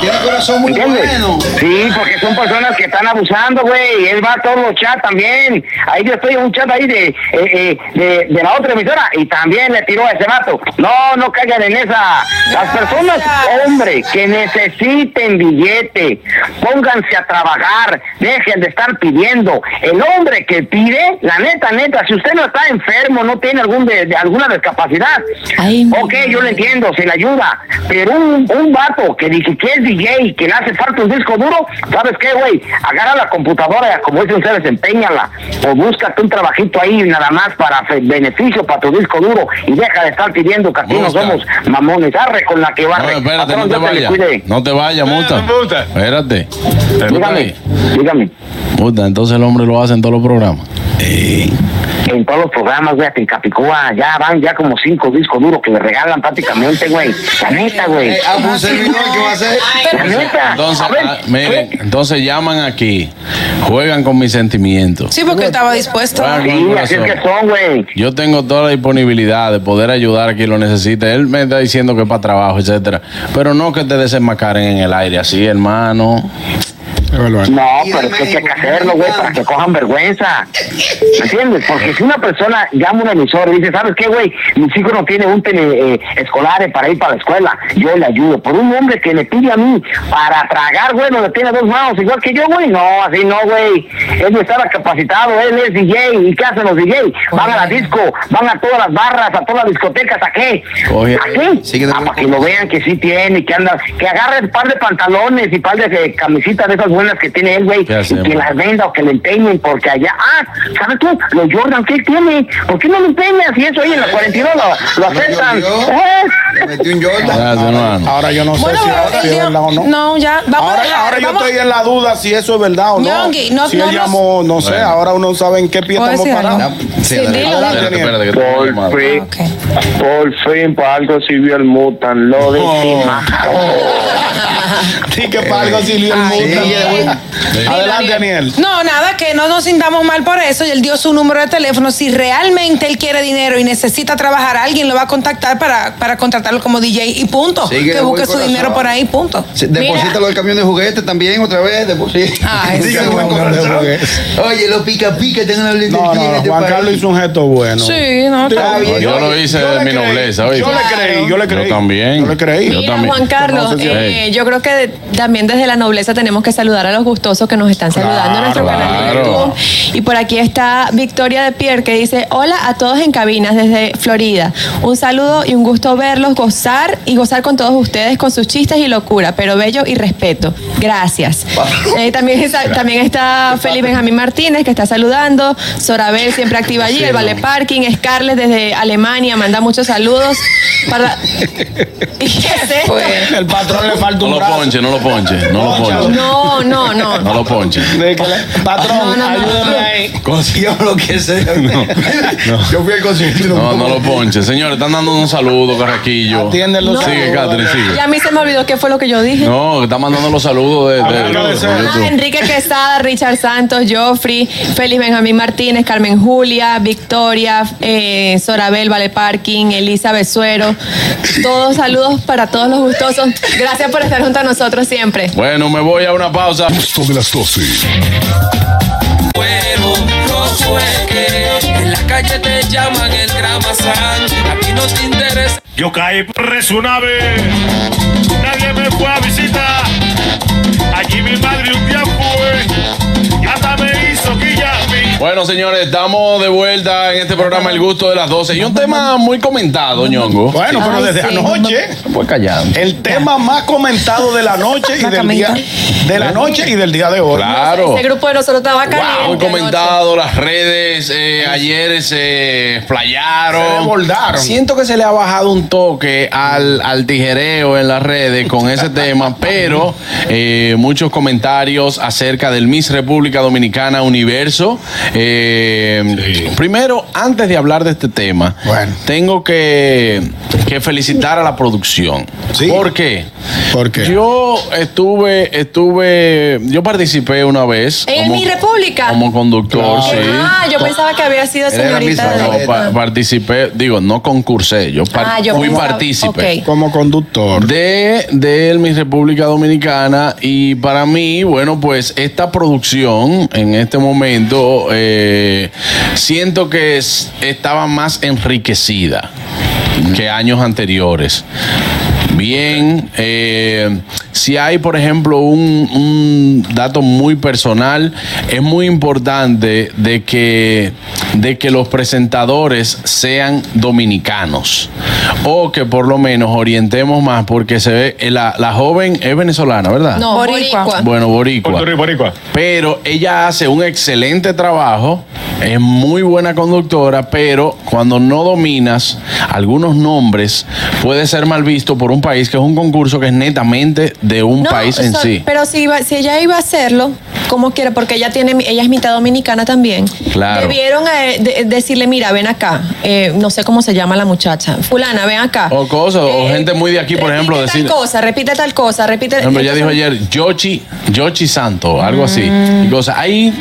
Tiene corazón muy ¿Entiendes? bueno. Sí, porque son personas que están abusando, güey. Él va a todos los chats también. Ahí yo estoy en un chat ahí de, eh, eh, de, de la otra emisora y también le tiró a ese vato. No, no caigan en esa. Las personas, hombre, que necesiten billete, pónganse a trabajar, dejen de estar pidiendo. El hombre que pide, la neta, neta, si usted no está enfermo, no tiene algún de, de alguna discapacidad, Ay, ok, yo lo entiendo, se le ayuda. Pero un, un vato que dice que es DJ, que le hace falta un disco duro, ¿sabes qué, güey? Agarra la computadora, como dicen ustedes, empeñala. O búscate un trabajito ahí nada más para beneficio para tu disco duro y deja de estar pidiendo que aquí no somos mamones. Arre con la que No, barre. espérate, no te le vayas. cuide. No te vayas, Muta. Espérate. Dígame, dígame. Muta, entonces el hombre lo hace en todos los programas. En todos los programas, güey, en Capicúa, ya van ya como cinco discos duros que le regalan prácticamente, güey. La neta, güey. Eh, ah, pues, un servidor, ¿qué va a hacer? La neta. Entonces, A ver, ah, miren, entonces llaman aquí, juegan con mis sentimientos. Sí, porque estaba dispuesto. Sí, así es que son, güey. Yo tengo toda la disponibilidad de poder ayudar a quien lo necesite. Él me está diciendo que es para trabajo, etcétera. Pero no que te desenmascaren en el aire así, hermano. No, pero es que hay que hacerlo, güey, para que cojan vergüenza. ¿Me entiendes? Porque si una persona llama a un emisor y dice, ¿sabes qué, güey? Mis hijos no tienen un tele, eh, escolar para ir para la escuela, yo le ayudo. Por un hombre que le pide a mí para tragar, güey, no le tiene dos manos, igual que yo, güey. No, así no, güey. Él no estaba capacitado, él es DJ. ¿Y qué hacen los DJ? Van a la disco, van a todas las barras, a todas las discotecas, ¿a qué? Oye, ¿A qué? Ah, para que lo vean que sí tiene, que anda, que agarre un par de pantalones y par de eh, camisitas de esas buenas que tiene él, güey, ¿Qué y que las venda o que le empeñen, porque allá, ah, ¿sabes tú? Los Jordan, ¿qué tiene? ¿Por qué no lo empeñas? Si eso ahí en la 42 lo, lo aceptan. ¿Eh? Metió un Jordan. Gracias, hermano. Ahora yo no sé Bueno, si, él es verdad o no. No, ya, vamos a ahora, dejar, ahora yo vamos- estoy en la duda si eso es verdad o no. Ñongui, no- si no él llamó, no sé, Bueno. ahora uno sabe en qué pie ¿Puedo estamos decir parados. Sí, Sí, Por fin, por fin, para algo sirvió el mutan, lo de (laughs) Sí, que para algo sirvió el Ay, mundo. Adelante, Daniel. No, nada, que no nos sintamos mal por eso. Y él dio su número de teléfono. Si realmente él quiere dinero y necesita trabajar, alguien lo va a contactar para, para contratarlo como DJ y punto. Que busque su corazón. dinero por ahí, punto. Sí, Deposítalo el camión de juguetes también otra vez. Deposita. Ay, (laughs) sí. Oye, los pica pica tengan la No, no, no, Juan Carlos hizo un gesto bueno. Sí, no, Está bien. Yo lo hice de mi nobleza. Yo le creí, yo le creí. Yo también. Yo le creí. Yo Mira, también. Juan Carlos, eh, yo creo que de- también desde la nobleza tenemos que saludar a los gustosos que nos están saludando en nuestro Claro, canal de. YouTube. Y por aquí está Victoria de Pierre que dice, hola a todos en cabinas desde Florida. Un saludo y un gusto verlos, gozar y gozar con todos ustedes con sus chistes y locura, pero bello y respeto. Gracias. Eh, también, está, también está Felipe Benjamín Martínez que está saludando. Sorabel siempre activa allí. El Vale Parking. Scarlett desde Alemania manda muchos saludos. Para... (laughs) ¿Y qué es esto? El patrón le falta un lo ponche, no lo ponche, no lo ponche. No, no, no. No lo ponche. Patrón, No, no, no. ayúdeme ahí. Yo lo que sé. Yo fui al concierto. No, no lo ponche. Señores, están dando un saludo, Carraquillo. Atienden los Sigue. Catherine, sigue. Y a mí se me olvidó qué fue lo que yo dije. No, están mandando los saludos de, de- Arranca de de ser. Ah. Enrique Quesada, Richard Santos, Joffrey, Félix Benjamín Martínez, Carmen Julia, Victoria, eh, Sorabel, Vale Parking, Elisa Besuero. Todos saludos para todos los gustosos. Gracias por estar junto a nosotros siempre. Bueno, me voy a una pausa. Gusto de las 12. Pero no en la calle te llaman el gramazán, a ti no te interesa. Yo caí por Resunave, nadie me fue a visitar. Allí mi madre un día fue y hasta me hizo guillarme. Bueno, señores, estamos de vuelta en este programa El Gusto de las 12. Y un tema muy comentado, ñongo. Bueno, pero Ay, desde sí. anoche, Pues callado. el tema más comentado de la noche y del día, de la noche y del día de hoy. Claro. Ese grupo de nosotros estaba caliente. Muy comentado, las redes eh, ayer se explayaron. Se desbordaron. Siento que se le ha bajado un toque al, al tijereo en las redes con ese tema, (laughs) pero eh, muchos comentarios acerca del Miss República Dominicana Universo. Eh, Primero, antes de hablar de este tema, Bueno. tengo que, que felicitar a la producción. Sí. ¿Por qué? ¿Por qué? Yo estuve, estuve, yo participé una vez. En como- mi república. Como conductor, sí. Ah, yo pensaba que había sido señorita de... No, pa- participé, digo, no concursé, yo, par- Ah, yo fui pensaba- partícipe. Como conductor. De, de mi República Dominicana y para mí, bueno, pues esta producción en este momento eh, siento que es- estaba más enriquecida que años anteriores. Bien, eh, si hay, por ejemplo, un, un dato muy personal, es muy importante de que, de que los presentadores sean dominicanos o que por lo menos orientemos más porque se ve, eh, la, la joven es venezolana, ¿verdad? No, boricua. Bueno, boricua. Boricua. Pero ella hace un excelente trabajo, es muy buena conductora, pero cuando no dominas algunos nombres, puede ser mal visto por un país que es un concurso que es netamente de un No, país en so- sí. Pero si, iba- si ella iba a hacerlo, como quiera, porque ella tiene, ella es mitad dominicana también. Claro. Debieron eh, de- decirle, mira, ven acá. Eh, no sé cómo se llama la muchacha. Fulana, ven acá. O cosas, o gente muy de aquí, por ejemplo, repite decir. tal cosa, repite tal cosa, repite. Por ejemplo, ella dijo ayer Yochi, Yochi Santo, algo así. Mm. Y cosas. Hay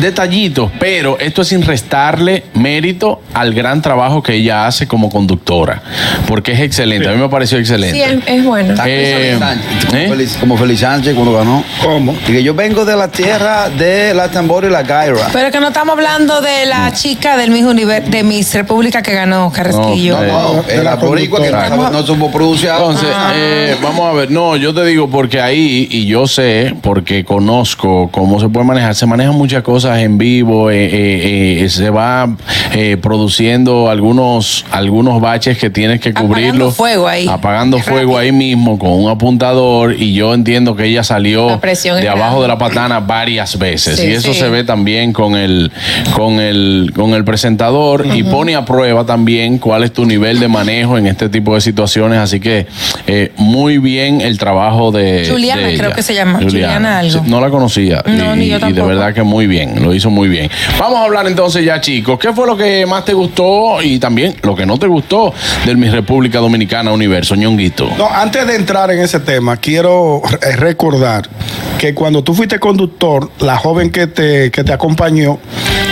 detallitos, pero esto es sin restarle mérito al gran trabajo que ella hace como conductora. Porque es excelente. A mí me pareció excelente. Sí, es, es bueno. Eh, Como, ¿eh? Feliz, como Feliz Sánchez cuando ganó. ¿Cómo? Dije, yo vengo de la tierra de la tambor y la gaira. Pero que no estamos hablando de la chica del Miss, Univer- de Miss República que ganó Carrasquillo. No, no, de es la la boricua que no, no supo pronunciar. Entonces, eh, vamos a ver, no, yo te digo porque ahí, y yo sé, porque conozco cómo se puede manejar, se manejan muchas cosas en vivo, eh, eh, eh, se va eh, produciendo algunos, algunos baches que tienes que cubrirlo. fuego ahí. Apagando fuego ahí mismo con un apuntador, y yo entiendo que ella salió de abajo grande. de la patana varias veces, Sí, y eso sí. se ve también con el, con el, con el presentador, y pone a prueba también cuál es tu nivel de manejo en este tipo de situaciones, así que eh, muy bien el trabajo de Juliana, de creo que se llama. Juliana algo. No la conocía No, y, ni yo y de verdad que muy bien, lo hizo muy bien. Vamos a hablar entonces ya chicos, ¿qué fue lo que más te gustó y también lo que no te gustó del Mi República Dominicana Universo, ñonguito? No, antes de entrar en ese tema, quiero recordar que cuando tú fuiste conductor, la joven que te, que te acompañó,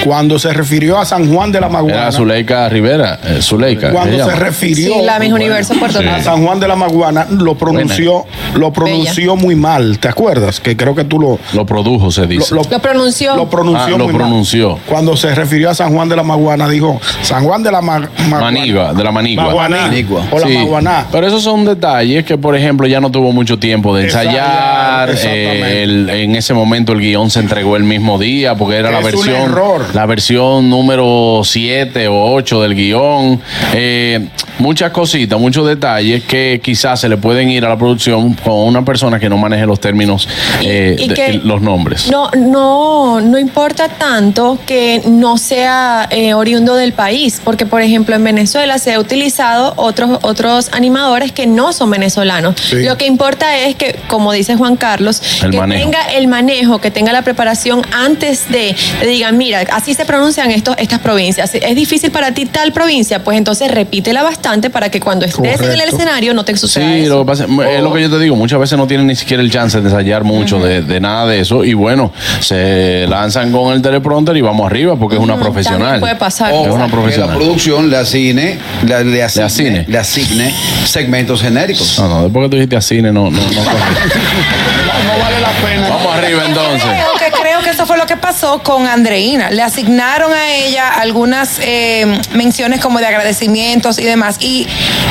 cuando se refirió a San Juan de la Maguana, Era Zuleika Rivera, eh, Zuleika. cuando se llama. refirió Sí, la Universo Puerto Sí. Rico. a San Juan de la Maguana, lo pronunció, lo pronunció muy mal. ¿Te acuerdas? Que creo que tú lo, Lo produjo, se dice. Lo pronunció. lo pronunció Ah, lo muy mal. pronunció. Cuando se refirió a San Juan de la Maguana, dijo San Juan de la Ma- Maguana. Manigua, de la Manigua. Maguaná. Manigua. O la Sí, Maguaná. Pero esos son detalles que, por ejemplo, ya no tuvo mucho tiempo de ensayar. Eh, el- en ese momento el guion se entregó el mismo día porque era la Es versión, error. la versión número 7 o 8 del guion. Eh, muchas cositas, muchos detalles que quizás se le pueden ir a la producción con una persona que no maneje los términos, eh, y de- que- los nombres. No, no, no importa tanto que no sea eh, oriundo del país, porque por ejemplo en Venezuela se ha utilizado otros otros animadores que no son venezolanos. Sí. Lo que importa es que, como dice Juan Carlos, El que manejo. tenga el manejo, que tenga la preparación antes de, de digan, mira, así se pronuncian estos, estas provincias. Es difícil para ti tal provincia, pues entonces repítela bastante para que cuando estés en el escenario no te suceda Sí, eso. lo que pasa es lo que yo te digo, muchas veces no tienen ni siquiera el chance de ensayar mucho de, de nada de eso y bueno, se lanzan con el teleprompter y vamos arriba porque es una profesional. también puede pasar. O Es una que profesional. la producción le asigne, le, le asigne, asigne. le asigne segmentos genéricos. No, no, después que tú dijiste a cine, no, no, (laughs) no. No vale la pena. Vamos arriba entonces. Creo que, creo que eso fue lo que pasó con Andreina. Le asignaron a ella algunas eh, menciones como de agradecimientos y demás. Y,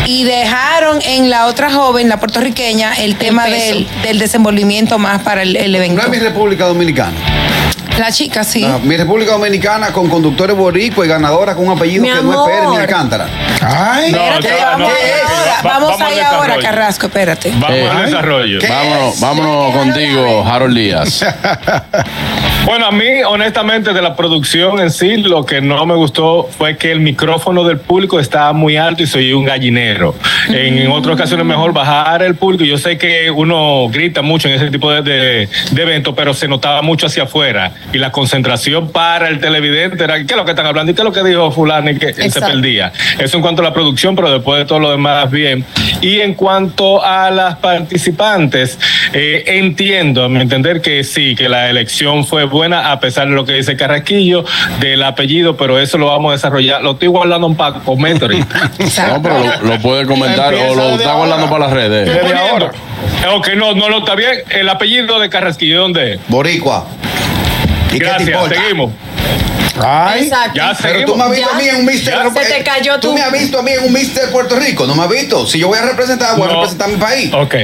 y dejaron en la otra joven, la puertorriqueña, el tema del, del desenvolvimiento más para el, el evento. No es mi República Dominicana. La chica, sí. Ah, mi República Dominicana con conductores boricua y ganadora con un apellido Mi que no es Pérez ni. Alcántara. Ay, No, Espérate, vamos, no, ahora, vamos vamos ahí ahora. Carrasco, espérate. Vamos Eh, al desarrollo. Vámonos, vámonos contigo, Harold Díaz. (laughs) Bueno, a mí, honestamente, de la producción en sí, lo que no me gustó fue que el micrófono del público estaba muy alto y soy un gallinero. En otras ocasiones, mejor bajar el público. Yo sé que uno grita mucho en ese tipo de, de- de eventos, pero se notaba mucho hacia afuera. Y la concentración para el televidente era: ¿qué es lo que están hablando? ¿Y qué es lo que dijo Fulano? Y que se perdía. Eso en cuanto a la producción, pero después de todo lo demás, bien. Y en cuanto a las participantes, eh, entiendo, a mi entender, que sí, que la elección fue buena, a pesar de lo que dice Carraquillo, del apellido, pero eso lo vamos a desarrollar. Lo estoy guardando un Paco Método. (laughs) No, pero lo, lo puede comentar o lo está guardando para las redes. Desde ahora. Ok, no, no lo está bien. El apellido de Carrasquillo, ¿dónde es? Boricua. ¿Y qué te Gracias, importa? seguimos. Ay, Exacto. Ya Pero tú me has visto Ya, a mí en un Mister. ya se te cayó tú tu- me has visto a mí en un Mister Puerto Rico. No me has visto. Si yo voy a representar, voy a representar mi país. Ok.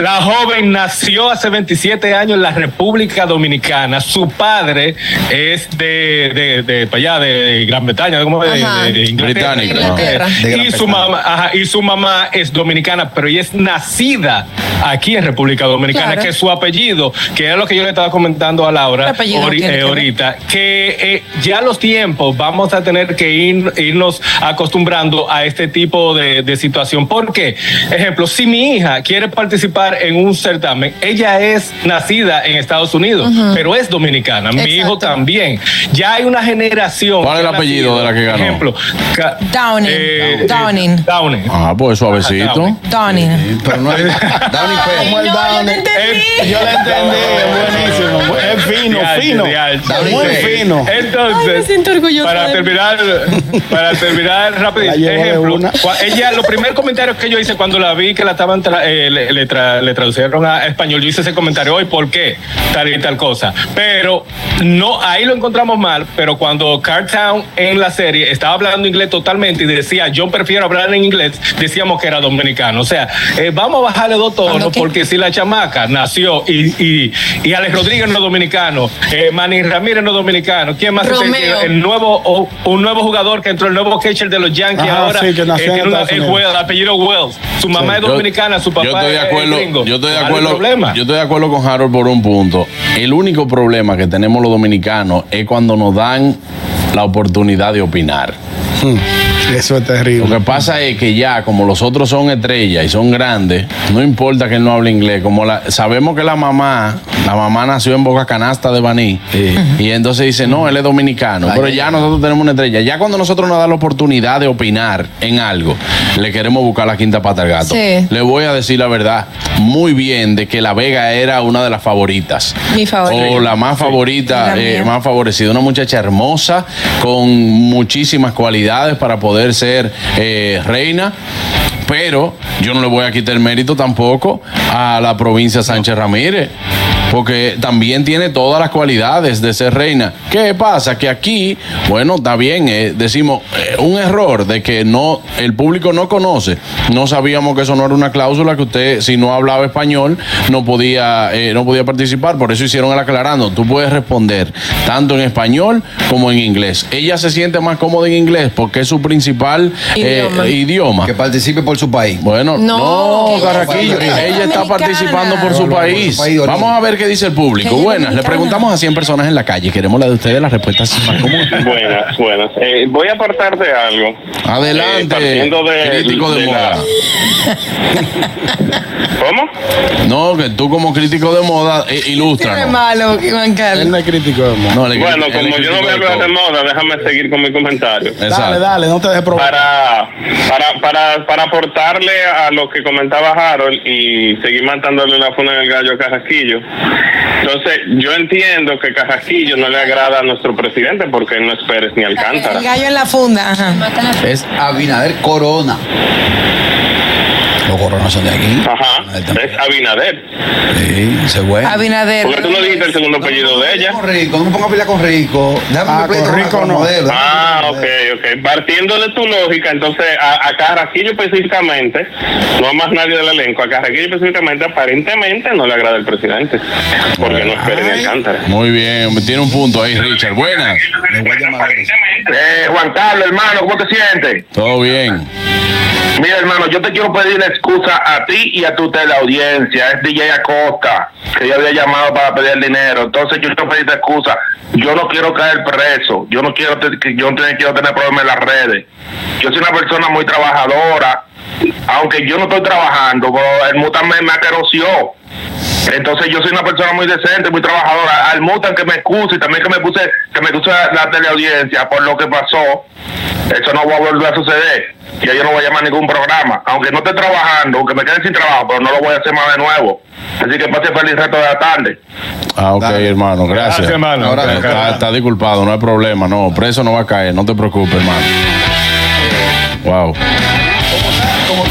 La joven nació hace 27 años en la República Dominicana. Su padre es de, de, de, para allá, de Gran Bretaña, ¿cómo? De, de- de Inglaterra. Inglaterra. De Gran Y su, mamá, ajá, y su mamá es dominicana, pero ella es nacida aquí en República Dominicana, Claro. que es su apellido, que era lo que yo le estaba comentando a Laura ¿Qué apellido ori- tiene eh, ahorita, que eh, ya los tiempos vamos a tener que ir, irnos acostumbrando a este tipo de, de situación. ¿Por qué? Ejemplo, si mi hija quiere participar en un certamen, ella es nacida en Estados Unidos, pero es dominicana. Mi Exacto. hijo también. Ya hay una generación. ¿Cuál es el apellido de la que ganó? Ejemplo, ca- Downing. eh, Downing. Downing. Ah, pues suavecito. Downing. Downing. Pero no es (laughs) Downing el no, yo Downing. Eh, Yo le entendí, (laughs) es buenísimo. Es fino, fino. Muy fino. Entonces, Ay, me siento orgullosa para terminar, para terminar (laughs) rápido, ejemplo, ella, los primeros comentarios que yo hice cuando la vi que la estaban tra- eh, le, le tra- le traducieron a español, yo hice ese comentario hoy, ¿por qué? Tal y tal cosa. Pero no, ahí lo encontramos mal, pero cuando Cartown en la serie estaba hablando inglés totalmente y decía, yo prefiero hablar en inglés, decíamos que era dominicano. O sea, eh, vamos a bajarle dos tonos, porque si la chamaca nació y, y, y Alex Rodríguez no es dominicano, eh, Manny Ramírez no es dominicano, ¿quién más? Romeo. El, nuevo, un nuevo jugador que entró, el nuevo catcher de los Yankees Ajá, ahora, sí, que nació eh, en una- el apellido Wells. Su mamá es Yo- dominicana, su papá yo estoy de es gringo. Yo estoy de ¿Cuál es el acuerdo. problema? Yo estoy de acuerdo con Harold por un punto. El único problema que tenemos los dominicanos es cuando nos dan la oportunidad de opinar. (laughs) Eso es terrible. Lo que pasa es que ya, como los otros son estrellas y son grandes, no importa que él no hable inglés. Como la, sabemos que la mamá, la mamá nació en Boca Canasta de Baní. Y entonces dice, no, él es dominicano. pero ya nosotros tenemos una estrella. Ya cuando nosotros nos da la oportunidad de opinar en algo, le queremos buscar la quinta pata al gato. Sí. Le voy a decir la verdad, muy bien, de que la Vega era una de las favoritas. Mi favorita. O la más favorita, La eh, más favorecida. Una muchacha hermosa, con muchísimas cualidades para poder ser eh, reina. Pero yo no le voy a quitar mérito tampoco a la provincia Sánchez Ramírez. Porque también tiene todas las cualidades de ser reina. ¿Qué pasa? Que aquí, bueno, está bien, eh, decimos un error de que no el público no conoce. No sabíamos que eso no era una cláusula que usted, si no hablaba español, no podía, eh, no podía participar. Por eso hicieron el aclarando. Tú puedes responder tanto en español como en inglés. Ella se siente más cómoda en inglés porque es su principal eh, Idioma. idioma. Que participe por su país. Bueno, No, no, Carraquillo, ella está americana. participando por su no, por país. su. Vamos a ver qué dice el público. Buenas, le preguntamos a 100 personas en la calle. Queremos la de ustedes, las respuestas más comunes. Buenas, buenas. Eh, voy a apartar de algo. Adelante, Eh, partiendo de- crítico de, de moda. la- (laughs) ¿Cómo? No, que tú como crítico de moda, eh, Qué ilústranos. malo, Él Carlos. no es crítico de moda. No, él Bueno, él como yo no voy a hablar de moda, déjame seguir con mi comentario. Dale, Exacto. dale, no te dejes probar. Para, para, para, para aportarle a lo que comentaba Harold y seguir matándole la funa del gallo a Carrasquillo. Entonces, yo entiendo que Carrasquillo no le agrada a nuestro presidente porque él no es Pérez ni Alcántara. El gallo en la funda. Ajá. Es Abinader Corona. Los coronas son de aquí. Ajá, es Abinader. Sí, ese es bueno. Abinader. ¿Por qué tú no dijiste el segundo apellido de ella? Con Rico, no me pongo a pelear con Rico. Déjame Ah, con Rico con no. modelo. Ah, ok, ok. Partiendo de tu lógica, entonces a, a Carrasquillo específicamente, no a más nadie del elenco, a Carrasquillo específicamente aparentemente no le agrada el presidente, porque no es Pérez ni Alcántara. Muy bien, tiene un punto ahí, Richard. Buenas. Eh, Juan Carlos, hermano, ¿cómo te sientes? Todo bien. Mira, hermano, yo te quiero pedir una excusa a ti y a tu teleaudiencia. Es DJ Acosta, que yo había llamado para pedir dinero. Entonces yo te pedí esta excusa. Yo no quiero caer preso. Yo no quiero, te- yo no quiero tener problemas en las redes. Yo soy una persona muy trabajadora. Aunque yo no estoy trabajando, pero el mutan me, me ateroció. Entonces yo soy una persona muy decente, muy trabajadora. Al mutan que me excuse y también que me puse, que me excuse la, la teleaudiencia por lo que pasó. Eso no va a volver a suceder. Ya yo no voy a llamar ningún programa. Aunque no esté trabajando, aunque me quede sin trabajo, pero no lo voy a hacer más de nuevo. Así que pase feliz resto de la tarde. Ah, ok, Dale. hermano, gracias. Gracias, hermano. Ahora, Gracias. Está, está disculpado, no hay problema. No, preso no va a caer, no te preocupes, hermano. Wow.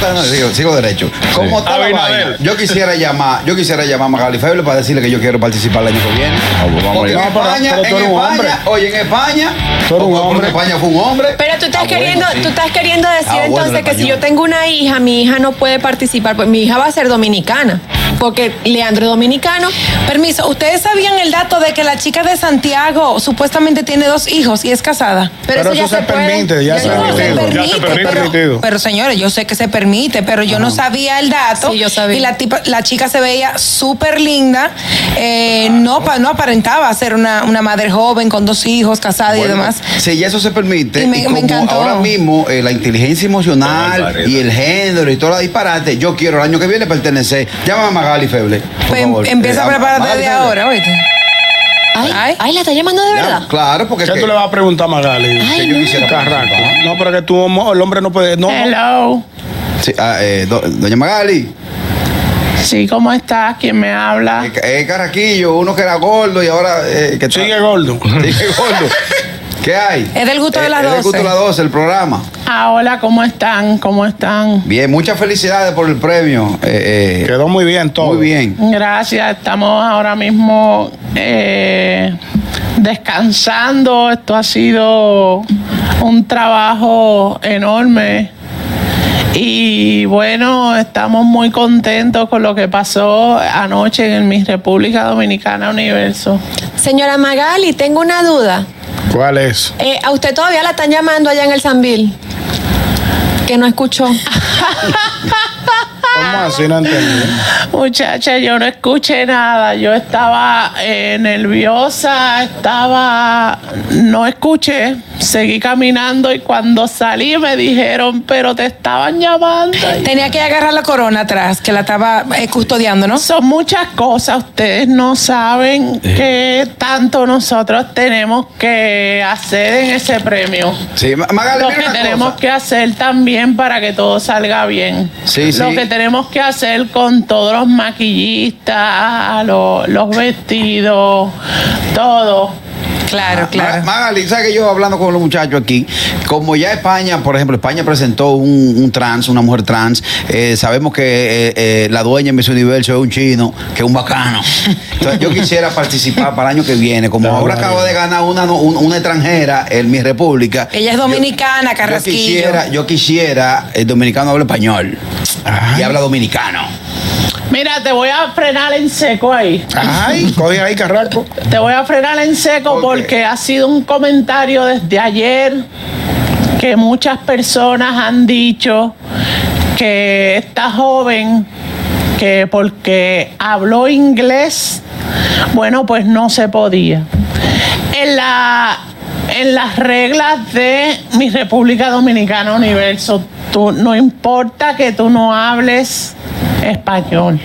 Como está? No, sigo, sigo derecho. ¿Cómo está la Abinader. vaina? Yo quisiera llamar, yo quisiera llamar a Magali Feble para decirle que yo quiero participar el año que viene. Porque en allá. No, pero- España, pero en. España, oye, en España, Tú eres un porque hombre. en España fue un hombre. Pero tú estás Ah, bueno, queriendo, sí. tú estás queriendo decir Ah, bueno, entonces que si yo tengo una hija, mi hija no puede participar, pues mi hija va a ser dominicana, porque Leandro es dominicano. Permiso, ¿ustedes sabían el dato de que la chica de Santiago supuestamente tiene dos hijos y es casada? Pero eso ya se puede. permite, ya se permite. Ya se pero, permite. pero, señores, yo sé que se permite, pero yo no sabía el dato. Sí, yo sabía. Y la, tipa, la chica se veía súper linda, eh, no, pa- no aparentaba ser una, una madre joven con dos hijos, casada y demás. Si ya eso se permite, Y me- y me como encantó. ahora mismo eh, la inteligencia emocional y el género y toda la disparate, yo quiero el año que viene pertenecer. Llama a Magali Feble. por Pues, favor. empieza Eh, a prepararte Magali de Feble. ahora, oíste. Ay, ay, la está llamando de Ya, verdad. Claro, porque es ¿Qué que- tú le vas a preguntar a Magali? Ay, que yo no. quisiera Carraco. No, pero que tú, el hombre no puede. No, Hello. Sí, ah, eh, do- doña Magali, Sí, ¿cómo estás? ¿Quién me habla? eh, eh, Carraquillo, uno que era gordo y ahora eh, que sigue gordo. (laughs) Sigue gordo. ¿Qué hay? Es del gusto de Eh, las Es del gusto 12. de las 12, el programa. Ah, hola, ¿cómo están? ¿Cómo están? Bien, muchas felicidades por el premio. eh, eh, Quedó muy bien todo. muy bien. Gracias, estamos ahora mismo eh, descansando. Esto ha sido un trabajo enorme. Y bueno, estamos muy contentos con lo que pasó anoche en mi República Dominicana Universo. Señora Magali, tengo una duda. ¿Cuál es? Eh, a usted todavía la están llamando allá en el Sanville. Que no escuchó. (laughs) ¿Cómo así? No entendí. Muchacha, yo no escuché nada. Yo estaba eh, nerviosa, estaba. No escuché. Seguí caminando y cuando salí me dijeron, pero te estaban llamando. Tenía que agarrar la corona atrás, que la estaba eh, custodiando, ¿no? Son muchas cosas. Ustedes no saben qué tanto nosotros tenemos que hacer en ese premio. Sí, Ma- Magali, Lo que tenemos cosa. que hacer también para que todo salga bien. Sí, Lo sí. que tenemos que hacer con todos los maquillistas, los vestidos, todo. Claro, claro. Ma- Magali, ¿sabes que yo hablando con los muchachos aquí? Como ya España, por ejemplo, España presentó un, un trans, una mujer trans, eh, sabemos que eh, eh, la dueña en Miss Universo es un chino, que es un bacano. Entonces yo quisiera (laughs) participar para el año que viene, como ahora acabo de ganar una, una extranjera en mi república. Ella es dominicana, Yo Carrasquillo. quisiera, yo quisiera, el dominicano habla español y habla dominicano. Mira, te voy a frenar en seco ahí. Ay, (laughs) coge ahí, Carraco. Te voy a frenar en seco porque ha sido un comentario desde ayer que muchas personas han dicho que esta joven, que porque habló inglés, bueno, pues no se podía. En la en las reglas de mi República Dominicana Universo, tú, no importa que tú no hables español.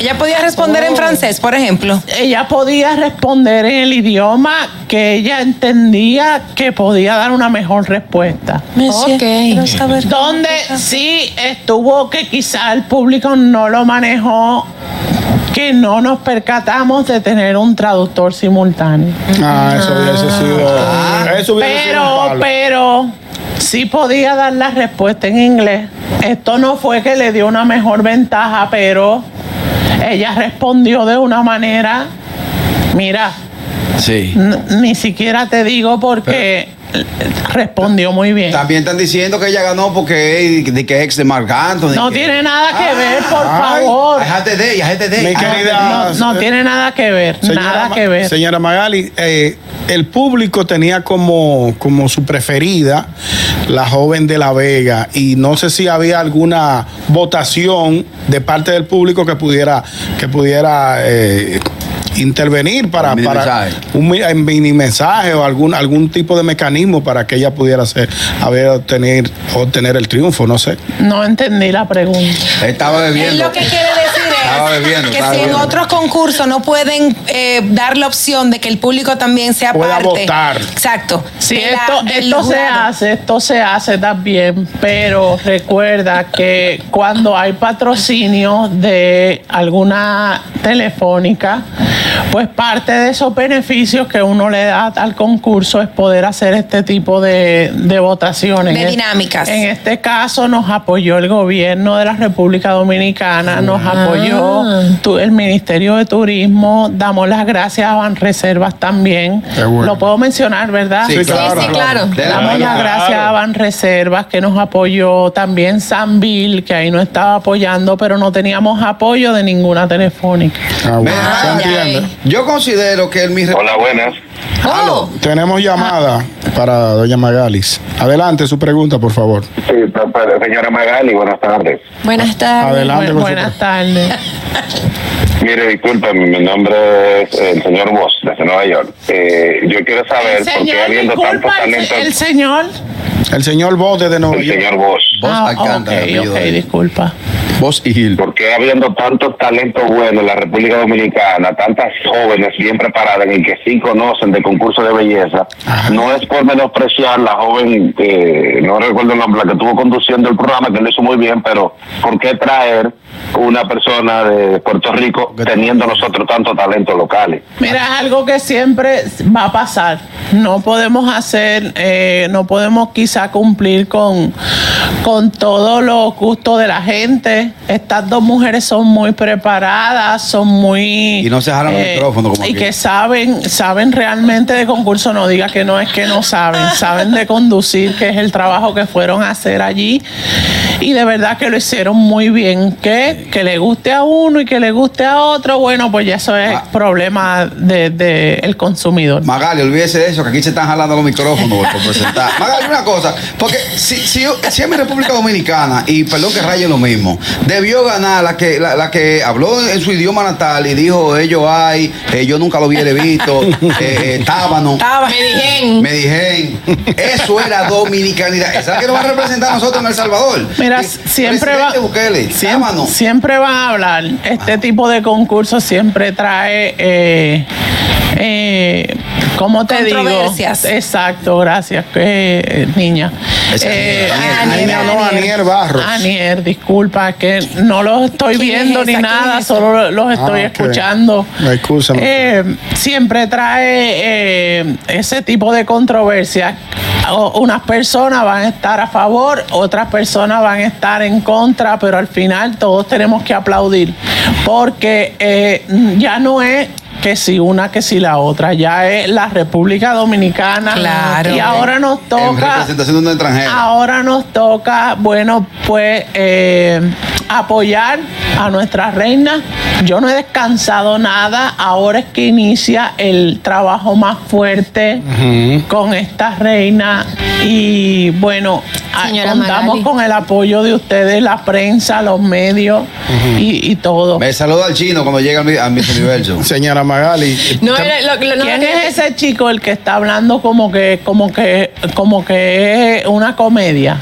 Ella podía responder en francés, por ejemplo. Ella podía responder en el idioma que ella entendía que podía dar una mejor respuesta. Monsieur, quiero saber- Donde sí estuvo que quizá el público no lo manejó, que no nos percatamos de tener un traductor simultáneo. Ah, eso hubiese sido. eso hubiese sido un Pero, palo. pero sí podía dar la respuesta en inglés. Esto no fue que le dio una mejor ventaja, pero ella respondió de una manera, mira, Sí. ni siquiera te digo porque respondió muy bien. También están diciendo que ella ganó porque es, de que ex de Marc Anthony. No que- tiene nada que Ah, ver, por ay, favor. Déjate de, déjate de. Mi Ah, querida- No, no tiene nada que ver, nada Ma- que ver. Señora Magali, eh, el público tenía como, como su preferida la joven de La Vega y no sé si había alguna votación de parte del público que pudiera, que pudiera eh, intervenir para, Un mini para mensaje. un mi- mini mensaje o algún, algún tipo de mecanismo para que ella pudiera ser, haber obtener, obtener el triunfo, no sé. No entendí la pregunta. Estaba bebiendo. lo que quiere bebiendo, que si en otros concursos no pueden eh, dar la opción de que el público también sea Pueda parte. votar. Exacto. Sí, de la- esto, se hace, esto se hace también, pero recuerda que cuando hay patrocinio de alguna telefónica, pues parte de esos beneficios que uno le da al concurso es poder hacer este tipo de, de votaciones. De dinámicas. En este caso nos apoyó el gobierno de la República Dominicana, nos Ah. apoyó tu- el Ministerio de Turismo, damos las gracias a Banreservas también. Bueno. Lo puedo mencionar, ¿verdad? Sí, Sí, claro, sí, claro. claro. Damos las gracias a Banreservas que nos apoyó, también Sanvil, que ahí nos estaba apoyando, pero no teníamos apoyo de ninguna telefónica. Ah, bueno, entiende. Yo considero que el mi Hola, buenas. Oh, Tenemos llamada para doña Magalis. Adelante su pregunta, por favor. Sí, señora Magali, buenas tardes. Buenas tardes. Adelante Bu- buenas tardes. (laughs) Mire, disculpe, mi nombre es el señor Vos, desde Nueva York. Eh, yo quiero saber por qué habiendo tanto el, talento... el señor. El señor Vos desde Nueva El York. señor Vos. Vos Ah, Alcántara, ok, apellido ok, de él. disculpa. Vos y Gil. ¿Por qué habiendo tantos talentos buenos en la República Dominicana, tantas jóvenes bien preparadas y que sí conocen de concursos de belleza? No es por menospreciar la joven, que no recuerdo el nombre, la que estuvo conduciendo el programa, que lo hizo muy bien, pero ¿por qué traer una persona de Puerto Rico teniendo nosotros tantos talentos locales? Mira, es algo que siempre va a pasar. No podemos hacer, eh, no podemos quizá cumplir con, con todos los gustos de la gente. Estas dos mujeres son muy preparadas, son muy... Y no se jalan el micrófono como Y aquí. que saben, saben realmente de concurso, no diga que no es que no saben, (laughs) saben de conducir, que es el trabajo que fueron a hacer allí. Y de verdad que lo hicieron muy bien. Que, que le guste a uno y que le guste a otro, bueno, pues ya eso es problema del de, el consumidor. Magali, olvídese de eso, que aquí se están jalando los micrófonos por presentar. (laughs) Magali, una cosa, porque si, si, yo- si es mi República Dominicana, y perdón que raye lo mismo, debió ganar la que, la, la que habló en su idioma natal y dijo, ellos hay, eh, yo nunca lo hubiera visto, (laughs) eh, eh, tábano. Me dijeron. Me dijeron, eso era dominicanidad. Esa es la que nos va a representar a nosotros en El Salvador. Mira, Eh, siempre va, Bukele, siempre, tábano. Siempre van a hablar. Este tipo de concursos siempre trae, eh, eh, ¿cómo te digo? Controversias. Exacto, gracias, que, niña. Eh, Aniel, Aniel, no, Aniel Barros. Aniel, disculpa, es que no los estoy ¿Quién es viendo esa? ni ¿Quién nada, es solo los estoy Ah, escuchando. Excúsame. Eh, siempre trae eh, ese tipo de controversia. Unas personas van a estar a favor, otras personas van a estar en contra, pero al final todos tenemos que aplaudir, porque eh, ya no es que si una, que si la otra, ya es la República Dominicana. Claro. Y ahora nos En toca representación de un extranjero. Ahora nos toca, bueno, pues eh, apoyar a nuestra reina. Yo no he descansado nada. Ahora es que inicia el trabajo más fuerte con esta reina. Y bueno, Señora contamos Magali. con el apoyo de ustedes, la prensa, los medios y, y todo. Me saluda al chino cuando llega al mi- Universo. (laughs) Señora Magali. No, lo, lo- no, ¿Quién que- es ese chico el que está hablando como que, como que, como que es una comedia?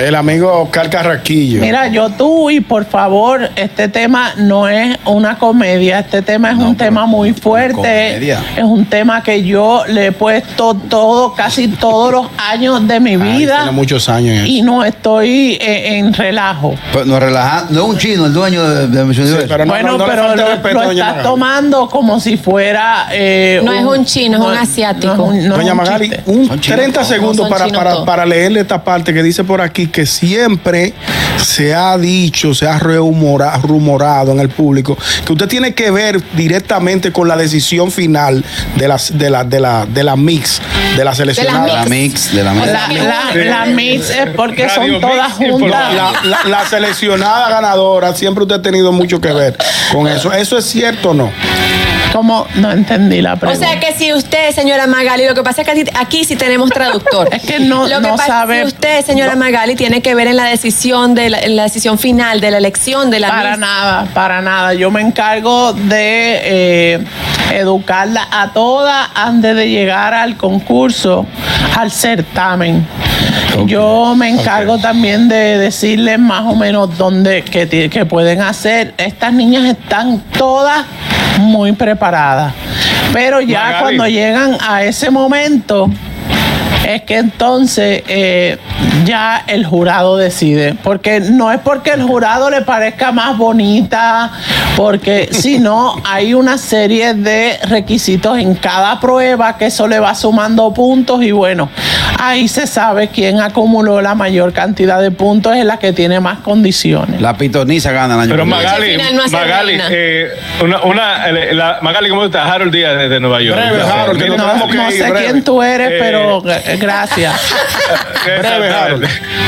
El amigo Oscar Carraquillo. Mira, yo tú y por favor, este tema no es una comedia, este tema es un tema muy fuerte, comedia. es un tema que yo le he puesto todo, casi todos los años de mi Ay, vida tiene muchos años en eso. y no estoy eh, en relajo. Pues nos relajamos. No es un chino, el dueño de, de Universo. pero no- bueno, no pero lo, respeto, lo doña estás Magali. tomando como si fuera... eh, No es un chino, es un asiático. no un- no Doña un Magali, un Son chinos 30 todos. segundos para, para, para leerle esta parte que dice por aquí que siempre se ha dicho, se ha rumora- rumorado en el público que usted tiene que ver directamente con la decisión final de la, de la, de la, de la mix, de la de seleccionada. la mix, de la mix. La, la, la mix es porque Radio son todas juntas. La, la- la seleccionada ganadora, siempre usted ha tenido mucho que ver con eso. ¿Eso es cierto o no? Como no entendí la O pregunta. sea que si usted, señora Magali, lo que pasa es que aquí, aquí sí tenemos traductor. (laughs) Es que no- Lo que no pasa sabe- es que usted, señora Magali, tiene que ver en la decisión de la, en la decisión final de la elección de la Para nada, para nada. Yo me encargo de eh, educarla a todas antes de llegar al concurso, al certamen. Yo me encargo también de decirles más o menos dónde que, que pueden hacer. Estas niñas están todas muy preparadas. Pero ya Magali. cuando llegan a ese momento, es que entonces eh, ya el jurado decide. Porque no es porque el jurado le parezca más bonita, porque (laughs) sino hay una serie de requisitos en cada prueba que eso le va sumando puntos y bueno, ahí se sabe quién acumuló la mayor cantidad de puntos es la que tiene más condiciones. La pitoniza gana el año Pero. Magali, no Magali, eh, una, una, la- Magali, ¿cómo estás? Harold Díaz desde Nueva York. Breve, Harold, que Mira, nos tenemos que No sé breve. quién tú eres, Eh, pero eh, gracias. (laughs) Breve, Harold.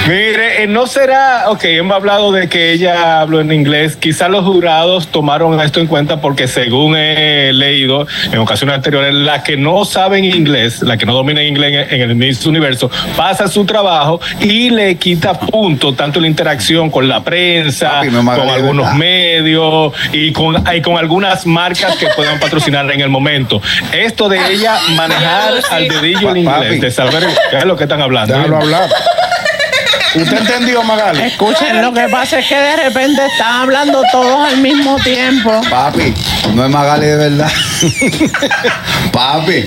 Mire, eh, no será, ok, hemos hablado de que ella habló en inglés, quizá los jurados tomaron esto en cuenta porque según he leído en ocasiones anteriores, las que no saben inglés, las que no dominan inglés en, en el Miss Universo, pasa su trabajo y le quita puntos, tanto en la interacción con la prensa, Papi, no con algunos medios y con, y con algunas marcas que puedan patrocinar en el momento. Esto de ella manejar al dedillo el Papi. inglés, de saber qué es lo que están hablando. Déjalo hablar. ¿Usted entendió, Magali? Escuchen, lo que pasa es que de repente están hablando todos al mismo tiempo. Papi, no es Magali de verdad. (laughs) Papi,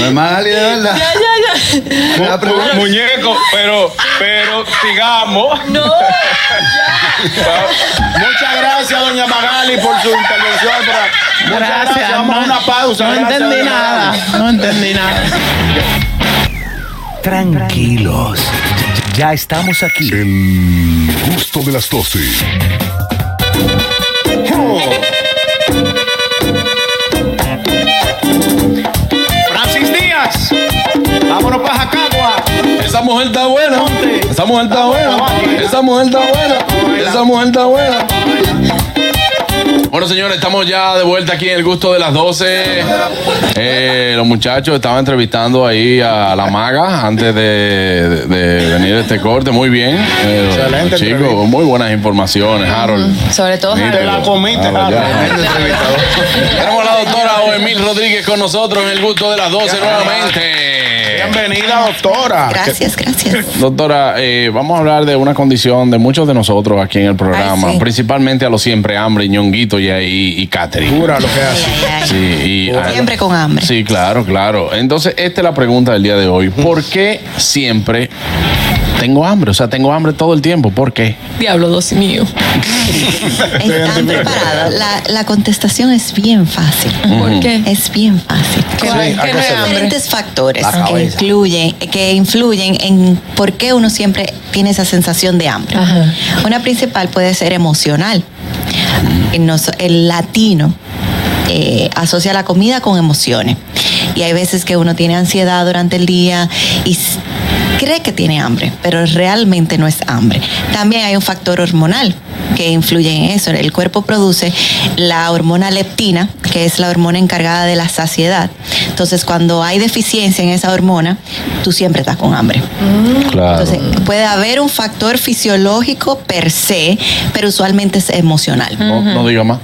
no es Magali de verdad. Ya, ya, ya. La pregunta- Mu- muñeco, pero, pero sigamos. No. Muchas gracias, doña Magali, por su intervención. Muchas Gracias. Vamos a una pausa. No Gracias, entendí nada. No entendí nada. Tranquilos. Ya estamos aquí. El gusto de las 12. Francis Díaz. Vámonos para Jacagua. Esa mujer está buena. Esa mujer está buena. Esa mujer está buena. Esa mujer está buena. Bueno, señores, estamos ya de vuelta aquí en el gusto de las 12. Eh, los muchachos estaban entrevistando ahí a la maga antes de, de- de venir a este corte. Muy bien. Eh, Excelente chicos, entrevista. muy buenas informaciones, Harold. Sobre todo Míralo. Te la comiste, Ah, Harold. (laughs) Tenemos a la doctora Oemil Rodríguez con nosotros en el gusto de las 12 nuevamente. Bienvenida, doctora. Gracias, gracias. Doctora, eh, vamos a hablar de una condición de muchos de nosotros aquí en el programa, Ay, sí. principalmente a los siempre hambre, ñonguito y, y, y catering. Pura lo que hace. Ay, ay. Sí, y, ah, Siempre con hambre. Sí, claro, claro. Entonces, esta es la pregunta del día de hoy. ¿Por qué siempre tengo hambre? O sea, tengo hambre todo el tiempo. ¿Por qué? Diablo, dos mío. ¿Están preparados? La, la contestación es bien fácil. ¿Por qué? Es bien fácil. ¿Qué no- Sí, qué ¿a qué no se es debe? hambre? diferentes factores que cabeza. influyen, que influyen en por qué uno siempre tiene esa sensación de hambre. Ajá. Una principal puede ser emocional. El latino eh, asocia la comida con emociones. Y hay veces que uno tiene ansiedad durante el día y cree que tiene hambre, pero realmente no es hambre. También hay un factor hormonal que influye en eso. El cuerpo produce la hormona leptina, que es la hormona encargada de la saciedad. Entonces, cuando hay deficiencia en esa hormona, tú siempre estás con hambre. Claro. Entonces, puede haber un factor fisiológico per se, pero usualmente es emocional. no, no diga más.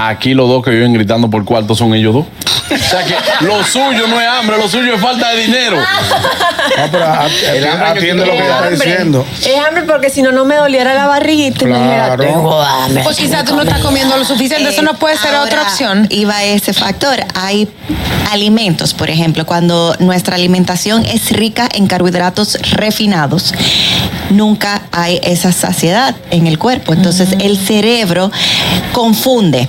Aquí los dos que viven gritando por cuarto son ellos dos. (laughs) O sea que lo suyo no es hambre, lo suyo es falta de dinero. No, pero a- a- atiende lo que Es está hambre. diciendo. Es hambre porque si no, no me doliera la barriguita y me dijera, Claro. tengo hambre. Pues quizás tú no estás comiendo lo suficiente. Eso no puede ser otra opción. Iba ese factor. Hay alimentos, por ejemplo, cuando nuestra alimentación es rica en carbohidratos refinados, nunca hay esa saciedad en el cuerpo. Entonces el cerebro confunde.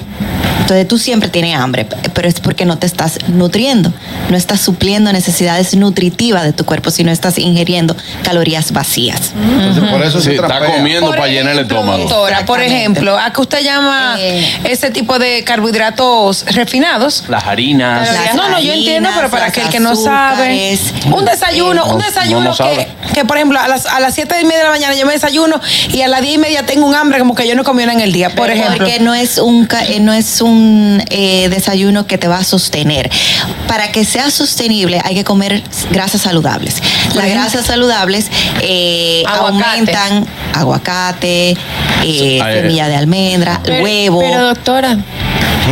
Entonces tú siempre tienes hambre, pero es porque no te estás nutriendo, no estás supliendo necesidades nutritivas de tu cuerpo, sino estás ingiriendo calorías vacías. Entonces, por eso Sí, se está comiendo Por para llenar el ejemplo, estómago. Doctora, por ejemplo, ¿a qué usted llama Eh. ese tipo de carbohidratos refinados? Las harinas. Las no, no, yo entiendo, pero para aquel que no sabe. Un desayuno, No, un no, desayuno no que, que, por ejemplo, a las, a las 7 y media de la mañana yo me desayuno y a las 10 y media tengo un hambre como que yo no comí nada en el día, por ejemplo. Porque no es un, ca- eh, no es un eh, desayuno que te va a sostener. Para que sea sostenible hay que comer grasas saludables. Las grasas saludables eh, Aguacate. aumentan aguacate, eh, semilla de almendra, Pero- huevo. Pero doctora,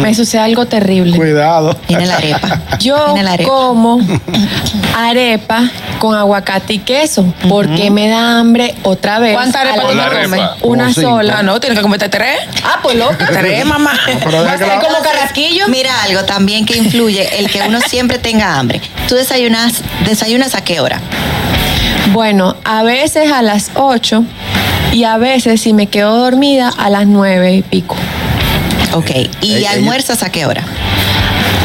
me sucede algo terrible. Cuidado. Tiene la arepa. (laughs) Yo Tiene la arepa. como (laughs) arepa con aguacate y queso porque me da hambre otra vez. ¿Cuántas arepas tú comes? Una Como cinco. sola. Ah, no, tienes que comerte tres. Ah, pues loca. Tres, mamá. pero deja Va a que ser la- como carrasquillo. Mira algo también que influye, el que uno siempre tenga hambre. ¿Tú desayunas, desayunas a qué hora? Bueno, a veces a las 8 y a veces si me quedo dormida a las 9 y pico. Ok. ¿Y Ella- almuerzas a qué hora?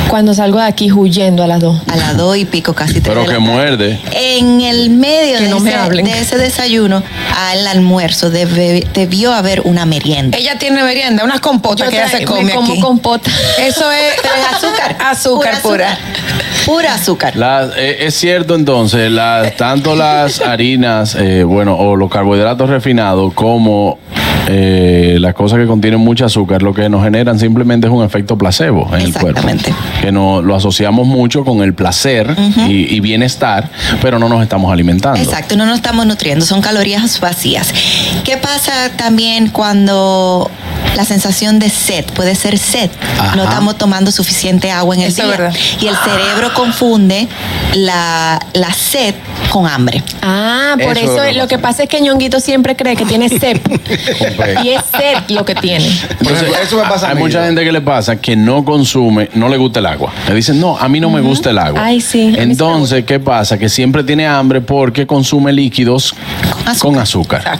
Cuando salgo de aquí huyendo a las 2. A las 2 y pico, casi tres Pero que muerde. En el medio de, no ese, hablen. de ese desayuno al almuerzo debe- debió haber una merienda. Ella tiene merienda, unas compotas que ella se come me como aquí. compota. Eso es (laughs) azúcar. (laughs) azúcar pura. Pura azúcar. La- eh, es cierto entonces, las, tanto las (laughs) harinas, eh, bueno, o los carbohidratos refinados como eh, las cosas que contienen mucho azúcar, lo que nos generan simplemente es un efecto placebo en el cuerpo. Exactamente. Que no, lo asociamos mucho con el placer y, y bienestar, pero no nos estamos alimentando. Exacto, no nos estamos nutriendo, son calorías vacías. ¿Qué pasa también cuando la sensación de sed puede ser sed? Ajá. No estamos tomando suficiente agua en el Eso es día. verdad. Y el cerebro confunde la, la sed con hambre. Ah, por Eso eso, es lo lo que pasa es que Ñonguito siempre cree que tiene sed. (laughs) y es sed lo que tiene. Entonces, Hay mucha gente que le pasa que no consume, no le gusta el agua. Le dicen, no, a mí no me gusta el agua. Ay, sí, a me Entonces, ¿qué pasa? Que siempre tiene hambre porque consume líquidos con azúcar.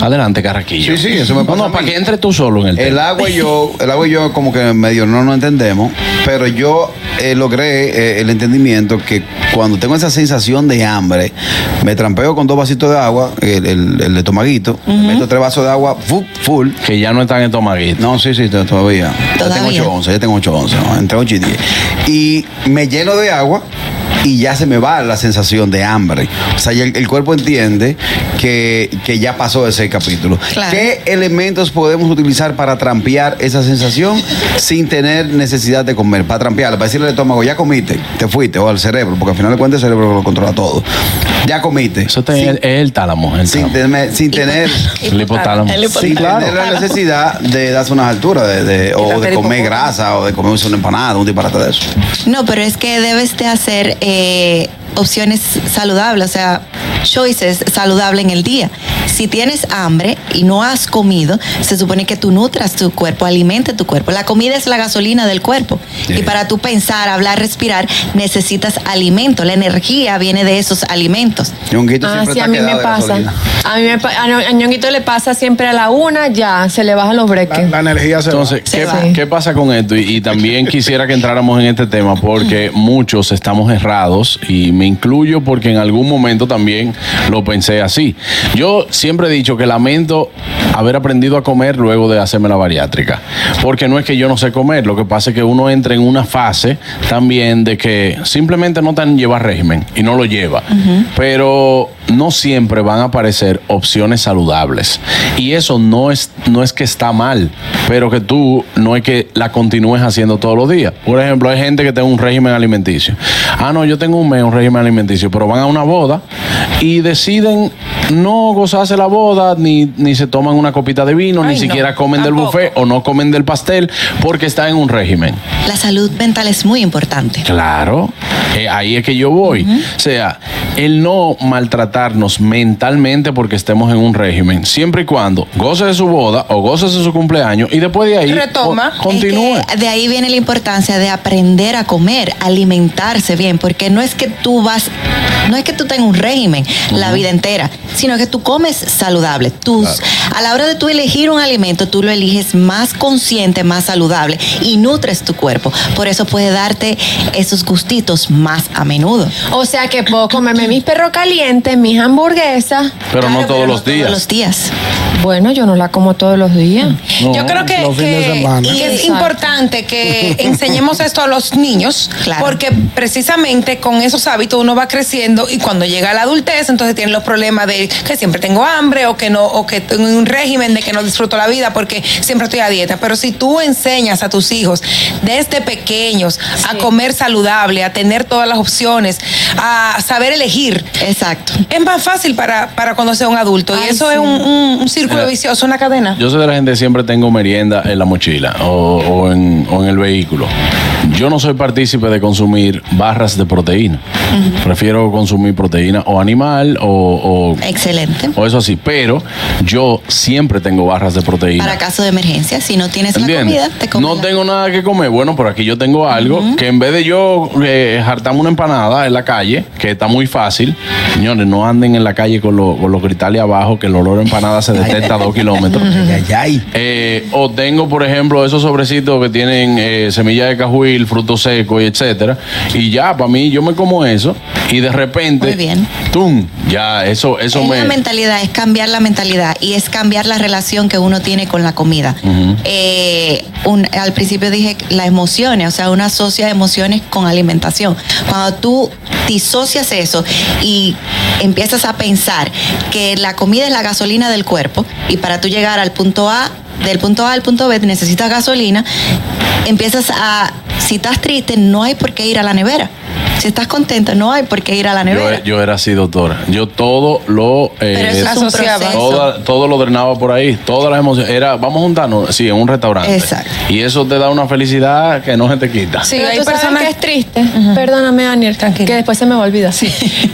Adelante, Carraquillo. Sí, sí, eso me No, pasa no, a para que entre tú solo en el El tema. agua y yo, el agua y yo como que medio no nos entendemos, pero yo eh, logré eh, el entendimiento que cuando tengo esa sensación de hambre, me trampeo con dos vasitos de agua, el, el- el de tomaguito, meto tres vasos de agua fu- full. Que ya no están en tomaguito. No, sí, sí, to- todavía. Ya tengo Todavía. 8 onzas, ya tengo 8 onzas, ¿no? entre 8 y 10. Y me lleno de agua y ya se me va la sensación de hambre. O sea, el, el cuerpo entiende que, que ya pasó ese capítulo. Claro. ¿Qué elementos podemos utilizar para trampear esa sensación sin tener necesidad de comer? Para trampearla, para decirle al estómago, ya comiste, te fuiste, o al cerebro, porque al final de cuentas el cerebro lo controla todo. Ya comiste. Eso te- es el tálamo. el Sin, tálamo. tener- sin tener (laughs) El hipotálamo. sin tener la necesidad de darse unas alturas de, de- o de comer grasa o de comerse una empanada, un disparate de eso. No, pero es que debes de hacer eh, eh, opciones saludables, o sea, choices saludables en el día. Si tienes hambre y no has comido, se supone que tú nutras tu cuerpo, alimente tu cuerpo. La comida es la gasolina del cuerpo. Y para tú pensar, hablar, respirar, necesitas alimento. La energía viene de esos alimentos. Ah, sí, a mí me pasa. A mí me a Ñonguito le pasa siempre a la una, ya se le bajan los breques. La energía se Entonces, Se ¿qué, va. qué pasa con esto? Y, y también quisiera que entráramos en este tema porque muchos estamos errados y me incluyo porque en algún momento también lo pensé así. Yo siempre he dicho que lamento haber aprendido a comer luego de hacerme la bariátrica. Porque no es que yo no sé comer, lo que pasa es que uno entra en una fase también de que simplemente no tan lleva régimen y no lo lleva. Pero no siempre van a aparecer opciones saludables. Y eso no es, no es que está mal, pero que tú no es que la continúes haciendo todos los días. Por ejemplo, hay gente que tiene un régimen alimenticio. Ah, no, yo tengo un mes, un régimen alimenticio, pero van a una boda y deciden no gozarse la boda, ni, ni se toman una copita de vino, Ay, ni no, siquiera comen del buffet o no comen del pastel porque está en un régimen. La salud mental es muy importante. Claro, eh, ahí es que yo voy. O sea, el no maltratarnos mentalmente porque estemos en un régimen, siempre y cuando goce de su boda o goce de su cumpleaños y después de ahí Retoma. co- continúe. Es que de ahí viene la importancia de aprender a comer, alimentarse bien, porque no es que tú vas, no es que tú tengas un régimen la vida entera, sino que tú comes saludable. Tus, A la hora de tú elegir un alimento, tú lo eliges más consciente, más saludable y nutres tu cuerpo. Por eso puede darte esos gustitos más a menudo. O sea que puedo comerme mis perros calientes, mis hamburguesas. Pero no todos los días. Todos los días. Bueno, yo no la como todos los días. No, Yo creo que, que- y es Exacto. importante que (laughs) enseñemos esto a los niños, Claro. porque precisamente con esos hábitos uno va creciendo y cuando llega a la adultez, entonces tienen los problemas de que siempre tengo hambre o que no, o que tengo un régimen de que no disfruto la vida porque siempre estoy a dieta. Pero si tú enseñas a tus hijos desde pequeños a comer saludable, a tener todas las opciones, a saber elegir, Exacto. es más fácil para, para cuando sea un adulto. y eso sí. es un, un- un círculo círculo vicioso, una cadena. Yo soy de la gente que siempre tengo merienda en la mochila o, o en, o en el vehículo. Yo no soy partícipe de consumir barras de proteína. Prefiero consumir proteína o animal o, o, Excelente. o eso así. Pero yo siempre tengo barras de proteína. Para caso de emergencia, si no tienes la ¿Entiendes? comida, te comes. No tengo nada que comer. Bueno, por aquí yo tengo algo que en vez de yo eh, jartarme una empanada en la calle, que está muy fácil, señores, no anden en la calle con, lo- con los cristales abajo, que el olor a empanada se detecta a dos kilómetros. (laughs) Eh, o tengo, por ejemplo, esos sobrecitos que tienen eh, semilla de cajuil, frutos secos y etcétera. Y ya, para mí, yo me como eso y de repente, Muy bien. ¡tum! Ya, eso, eso es me. la mentalidad, es cambiar la mentalidad y es cambiar la relación que uno tiene con la comida. Eh, un- al principio dije las emociones, o sea, uno asocia emociones con alimentación. Cuando tú disocias eso y empiezas a pensar que la comida es la gasolina del cuerpo y para tú llegar al punto A, del punto A al punto B necesitas gasolina, empiezas a, si estás triste, no hay por qué ir a la nevera. Si estás contento, no hay por qué ir a la nevera. yo era así, doctora. Yo todo lo. eh, Pero eso es un proceso. toda- todo lo drenaba por ahí. Todas las emociones. Era, vamos a juntarnos, sí, en un restaurante. Exacto. Y eso te da una felicidad que no se te quita. Sí, Pero tú sabes que es triste. Perdóname, Daniel, que después se me va a olvidar.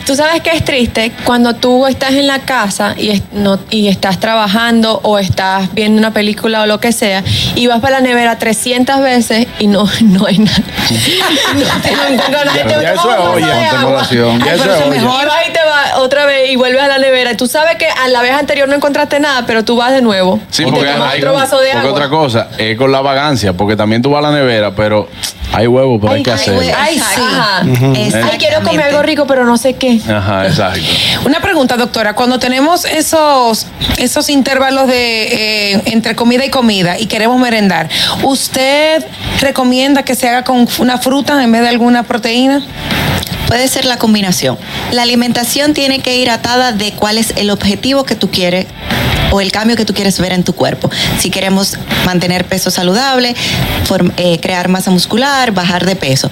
Tú sabes que es triste cuando tú estás en la casa y, es- no, y estás trabajando o estás viendo una película o lo que sea y vas para la nevera 300 veces y no, (laughs) no hay nada. (laughs) no, no eso es olla, Ay, eso pero es eso olla. mejor. Y te vas otra vez y vuelves a la nevera. Y tú sabes que a la vez anterior no encontraste nada, pero tú vas de nuevo. Sí, y te porque, tomas hay- otro vaso de porque agua. otra cosa, es con la vagancia, porque también tú vas a la nevera, pero hay huevos, pero hay que hacerlo. Ay, sí. Ujú. Ay, quiero comer algo rico, pero no sé qué. Ajá, exacto. Una pregunta, doctora. Cuando tenemos esos, esos intervalos de eh, entre comida y comida y queremos merendar, ¿usted recomienda que se haga con una fruta en vez de alguna proteína? Puede ser la combinación. La alimentación tiene que ir atada de cuál es el objetivo que tú quieres o el cambio que tú quieres ver en tu cuerpo. Si queremos mantener peso saludable, form- eh, crear masa muscular, bajar de peso.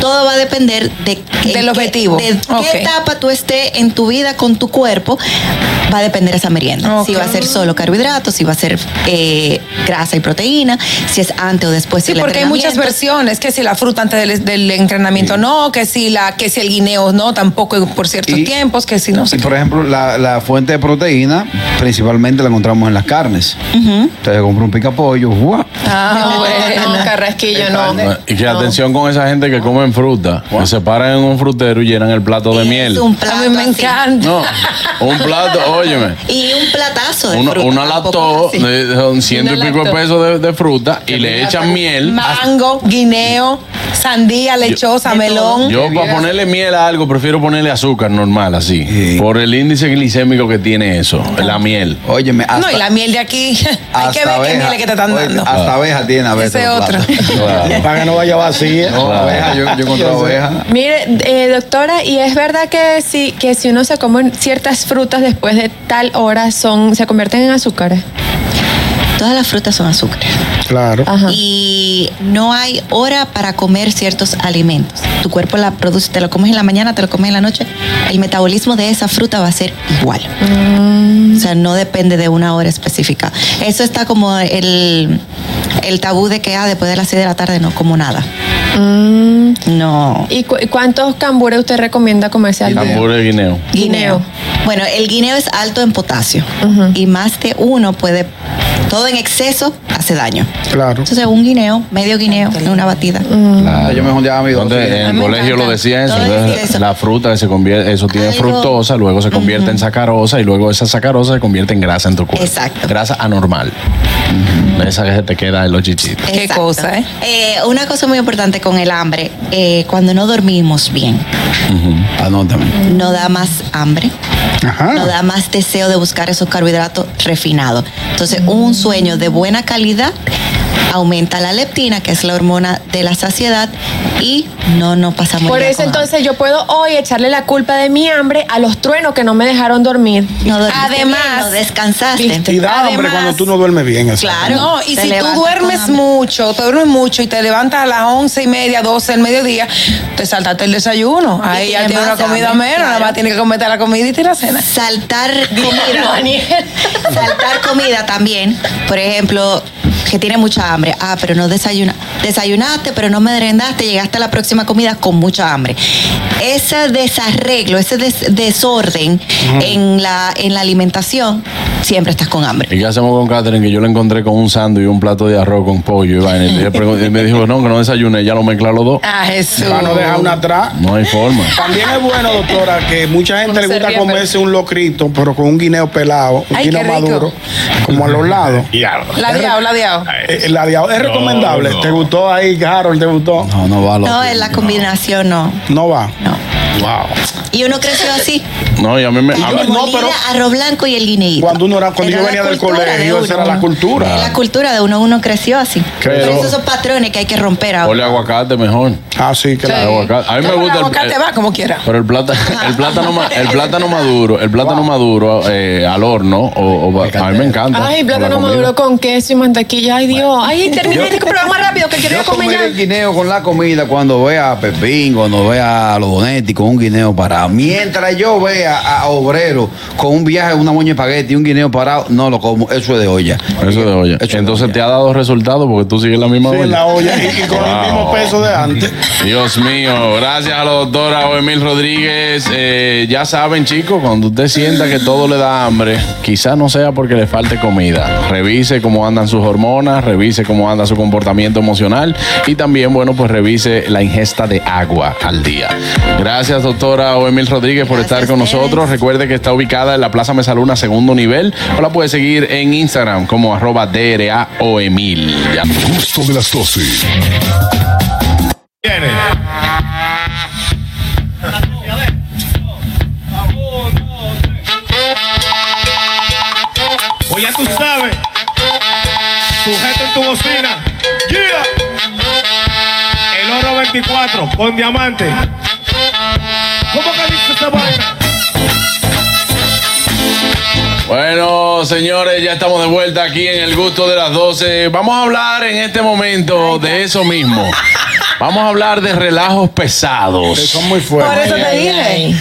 Todo va a depender de Del qué- objetivo. de Ok. qué etapa tú estés en tu vida con tu cuerpo. Va a depender esa merienda. Si va a ser solo carbohidratos, si va a ser eh, grasa y proteína, si es antes o después Sí, porque hay muchas versiones, que si la fruta antes del, del entrenamiento no, que si la, que si el guineo no, tampoco por ciertos tiempos, que si no sé. Y por ejemplo, la, la fuente de proteína principalmente la encontramos en las carnes. Entonces compra un picapollo, ¡guau! Ah, bueno. Carrasquillo, no. Y que atención con esa gente que comen fruta, que se paran en un frutero y llenan el plato de miel. un plato A mí me encanta. No, un plato, óyeme. Y un platazo de Una, fruta, una así. de son ciento y pico de pesos de, de fruta y le echan miel. Mango, guineo, sandía, lechosa, melón. Yo para ponerle miel a algo prefiero ponerle azúcar normal así, por el índice glicémico que tiene eso, la miel. Óyeme, no, y la miel de aquí, (laughs) hay que ver qué miel es que te están oye, dando. Hasta abeja tiene a veces. Ese otro. (laughs) Para que no vaya vacía. No, abeja, yo, yo encontré abeja. Mire, eh, doctora, y es verdad que si, que si uno se come ciertas frutas después de tal hora son, se convierten en azúcares. Todas las frutas son azúcares. Claro. Y no hay hora para comer ciertos alimentos. Tu cuerpo la produce, te lo comes en la mañana, te lo comes en la noche. El metabolismo de esa fruta va a ser igual. O sea, no depende de una hora específica. Eso está como el, el tabú de que ah, después de las 6 de la tarde no como nada. No. ¿Y, cu- y cuántos cambures usted recomienda comerse al día? Tambor de guineo. Guineo. Bueno, el guineo es alto en potasio y más de uno puede, todo en exceso hace daño. Claro. Entonces, un guineo, medio guineo, en una batida. Claro. Yo me junté a mi en el colegio lo decía eso, Todo entonces, eso. la fruta que se convierte, eso tiene Algo- fructosa, luego se convierte en sacarosa y luego esa sacarosa se convierte en grasa en tu cuerpo. Exacto. Grasa anormal. Esa que se te queda en los chichitos. Qué cosa, ¿eh? Eh, Una cosa muy importante con el hambre, eh, cuando no dormimos bien, Anótame. no da más hambre, Ajá. no da más deseo de buscar esos carbohidratos refinados. Entonces, un sueño de buena calidad aumenta la leptina, que es la hormona de la saciedad, y no nos pasamos Por eso hambre. entonces yo puedo hoy echarle la culpa de mi hambre a los truenos que no me dejaron dormir. No Además, bien, no descansaste. Y da hambre Además- cuando tú no duermes bien. así. Claro. No, y si tú duermes mucho, te duermes mucho y te levantas a las once y media, doce del mediodía, te saltaste el desayuno. Ahí ya tienes tiene una comida hambre, menos, nada claro. más tiene que cometer la comida y tirar la cena. Saltar comida. Saltar comida también. Por ejemplo, que tiene mucha hambre. Ah, pero no desayuna. Desayunaste, pero no merendaste, llegaste a la próxima comida con mucha hambre. Ese desarreglo, ese des- desorden en, la, en la alimentación, siempre estás con hambre. ¿Y qué hacemos con Catherine? Que yo la encontré con un sándwich y un plato de arroz con pollo y vaina. Y me dijo, no, que no desayune, ya lo mezcla los dos. Ah, Jesús. Para no dejar una atrás. No hay forma. También es bueno, doctora, que mucha gente le gusta comerse un locrito, pero con un guineo pelado, un Ay, guineo qué rico. maduro, como a los lados. (laughs) La diao, la diao. Eh, la diao- es recomendable. ¿Te gustó ahí, Harold? ¿Te gustó? No, no va No, en la combinación no. No va. No. Wow. Y uno creció así. No, y a mí me. a mí- no, pero- arroz blanco y el guineíto. Cuando uno era- cuando yo venía del de colegio, esa era la cultura. La cultura de uno, uno creció así. Pero- esos son patrones que hay que romper ahora. Ponle aguacate mejor. Ah, sí, El aguacate. A mí me gusta el, aguacate el- va como quiera. pero el plátano, (laughs) el plátano, el plátano maduro, el plátano maduro eh, al horno, o, o- a mí me encanta. Ay, plátano maduro con queso y mantequilla. Ay, Dios. Ay, termina comprar más rápido que quiero Yo comer ya. el guineo con la comida cuando vea a Pepín, cuando vea a los Bonetti con un guineo parado. Mientras yo vea a Obrero con un viaje, una moña de espagueti y un guineo parado, no lo como. Eso es de olla. Eso de olla. Entonces te ha dado resultados porque tú sigues la misma Sí, en la olla y, y con el Wow. mismo peso de antes. Dios mío, gracias a la doctora Oemil Rodríguez. Eh, ya saben, chicos, cuando usted sienta que todo le da hambre, quizás no sea porque le falte comida. Revise cómo andan sus hormonas, revise cómo anda su comportamiento emocional y también, bueno, pues revise la ingesta de agua al día. Gracias, doctora Oemil Rodríguez, por estar con nosotros. Recuerde que está ubicada en la Plaza Mesaluna, segundo nivel, o la puede seguir en Instagram como arroba DRA. Ya. Gusto de las 12. Viene. Pues ya tú sabes. Sujeto en tu bocina. Yeah. El oro 24 con diamante. ¿Cómo que dice esa vaina? Bueno, señores, ya estamos de vuelta aquí en el gusto de las 12. Vamos a hablar en este momento de eso mismo. (laughs) Vamos a hablar de relajos pesados. Son muy Por fuertes. eso te dije.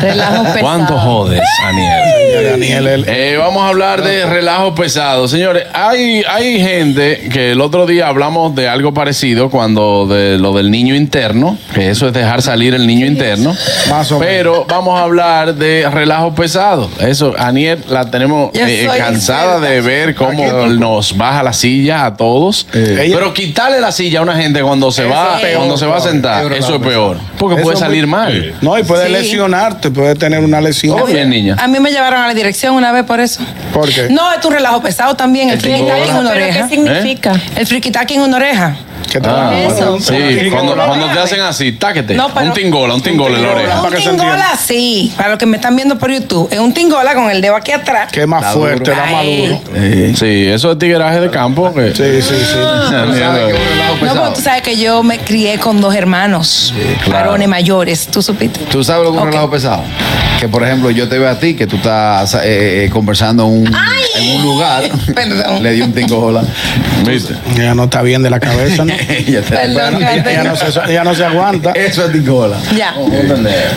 Relajos (laughs) pesados. ¿Cuánto jodes, Aniel? Daniel, el- Eh, vamos a hablar de relajos pesados. Señores, hay, hay gente que el otro día hablamos de algo parecido cuando de lo del niño interno, que eso es dejar salir el niño interno. Más o menos. Pero vamos a hablar de relajos pesados. Eso, Aniel, la tenemos eh, cansada experta. de ver cómo nos baja la silla a todos. Ella- Pero quitarle la silla a una gente cuando se Eso va, peor, cuando se va a sentar, es eso es peor. Porque Eso puede salir muy- mal. No, y puede Sí. lesionarte, puede tener una lesión. Bien, niña. A mí me llevaron a la dirección una vez por eso. ¿Por qué? No, es un relajo pesado también. El friquitaki en una ¿Pero oreja. qué significa? El friquitaki en una oreja. ¿Qué te Ah, Eso. Sí, cuando, cuando te hacen así, táquete. No, pero- un tingola, un tingola en la oreja. Para Un que se tingola entienda. sí, para los que me están viendo por YouTube. Es un tingola con el dedo aquí atrás. Que es más Está fuerte, da más duro. Sí, eso es tigueraje de campo. que- Sí, sí, sí. ¿Sabes qué es un relajo No, pero tú sabes que yo me crié con dos hermanos, claro. varones mayores. ¿Tú supiste? ¿Tú sabes lo que es un relajo pesado? Que, por ejemplo, yo te veo a ti que tú estás eh, eh, conversando en un, en un lugar. (laughs) Perdón. Le di un tingola. ¿Viste? Ella no está bien de la cabeza, ¿no? (laughs) Ella te- Perdón, bueno, Catherine. ella, no se, ella no se aguanta. (laughs) Eso es tingola. Ya.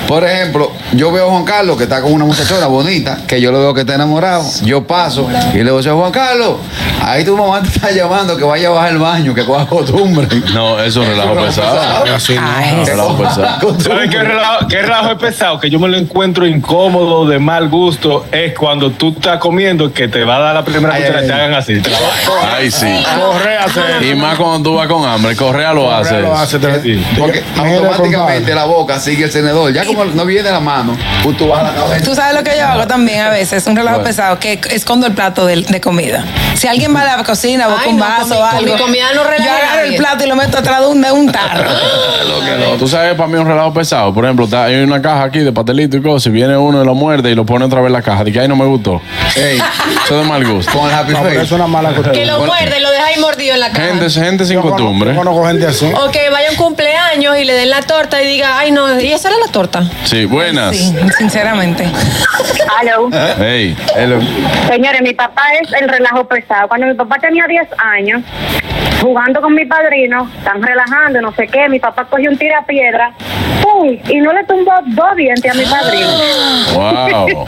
Por ejemplo, yo veo a Juan Carlos que está con una muchachona bonita, que yo lo veo que está enamorado. Yo paso y le digo, Juan Carlos, ahí tu mamá te está llamando que vaya a bajar el baño, que coja costumbre. No, eso es relajo pesado. Relajo pesado. ¿Saben qué relajo, qué relajo es pesado? Que yo me lo encuentro incómodo, de mal gusto, es cuando tú estás comiendo que te va a dar la primera Ay, cuchara y te hagan así. Ay, sí. Y más cuando tú vas con hambre. Correa lo hace. Lo hace. te- Sí. Porque Mira, automáticamente la boca sigue el tenedor. Ya como no viene de la mano, pues tú vas a la cabeza. Tú sabes lo que yo hago también a veces, un relajo Bueno. pesado, que escondo el plato de, de comida. Si alguien va a la cocina, busca un no, vaso o con algo. mi comida no relaja Yo agarro el plato y lo meto atrás de un, de un tarro. (laughs) Tú sabes, para mí un relajo pesado. Por ejemplo, hay una caja aquí de pastelito y cosas. Y viene uno y lo muerde y lo pone otra vez en la caja. Dice que ay, no me gustó. Ey, Eso es de mal gusto. con el happy No, face. es una mala. Que lo muerde y lo deja ahí mordido en la cara. Gente, gente sin costumbre. conozco gente así. O que vaya a un cumpleaños y le den la torta y diga, ay no, y esa era la torta. Sí, buenas. Sí, sinceramente. (laughs) Aló. Hey. Señores, mi papá es el relajo pesado. Cuando mi papá tenía 10 años, jugando con mi padrino, están relajando, no sé qué, mi papá cogió un tirapiedra, ¡pum! y no le tumbó dos dientes a mi padrino. (gasps) Wow.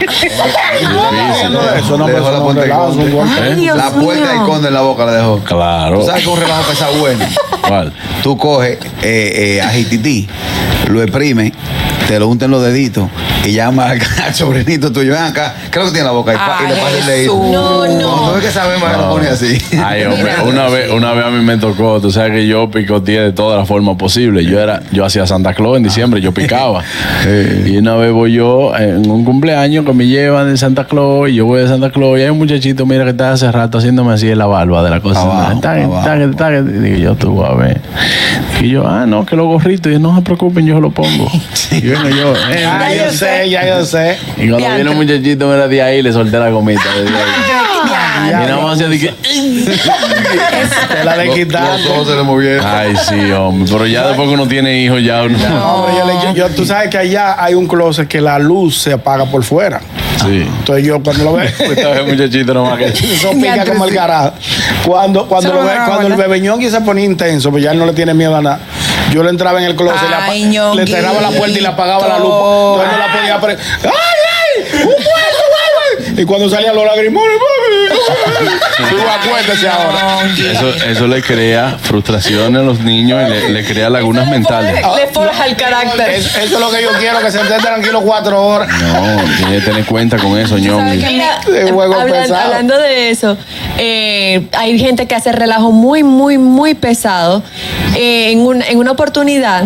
Eso no dejó la puerta del conde. Dios La puerta del mío. conde en la boca la dejó. Claro. ¿Tú sabes que un relajo pesado bueno? ¿Cuál? Tú coges eh, eh, ajitití, lo exprimes, te lo unten los deditos y llamas (laughs) al, sobrinito tuyo. Ven acá, ¿qué es lo que tiene en la boca? Y, le pasas el dedito. No, no. Tú ves que sabe más, lo pone así. Ay, (laughs) hombre, una vez, una vez a mí me tocó, tú sabes que yo picoteé de todas las formas posibles. Yo era, yo hacía Santa Claus en diciembre, yo picaba. (laughs) y una vez voy yo en un cumpleaños que me llevan de Santa Claus y yo voy de Santa Claus y hay un muchachito, mira que está hace rato haciéndome así en la barba de la cosa. Abajo, taque, taque. Digo yo, tú vas a ver. Y yo, ah, no, que los gorritos, y no se preocupen, yo se los pongo. Y vengo yo, eh, Ya yo sé, ya yo sé. y cuando viene un muchachito, mira de ahí, le solté la gomita. Y nada más hacía de que. Te la de quitar. Los ojos se le movieron. Ay, sí, hombre. Pero ya después que uno tiene hijos, ya uno. No, hombre, yo le- yo- yo- tú sabes que allá hay un closet que la luz se apaga por fuera. Sí. Entonces yo cuando lo veo, (laughs) Esta vez muchachito nomás que. (laughs) eso pica como el carajo. Cuando, cuando, lo ve- cuando el bebeñón se ponía intenso, pues ya él no le tiene miedo a nada. Yo le entraba en el closet, Ay, le, cerraba la puerta y le apagaba la luz. Entonces no la podía ¡Ay, ay! ¡Un muerto! Y cuando salían los lagrimones, tú acuérdese ahora. Eso, eso le crea frustración a los niños y le, le crea lagunas mentales. Le forja el carácter. Es- eso es lo que yo quiero, que se estén tranquilos cuatro horas. No, tiene que tener cuenta con eso, ñón. Mira, De juego hablan- pesado. hablando de eso, eh, hay gente que hace relajo muy, muy, muy pesado. Eh, en, un- en una oportunidad,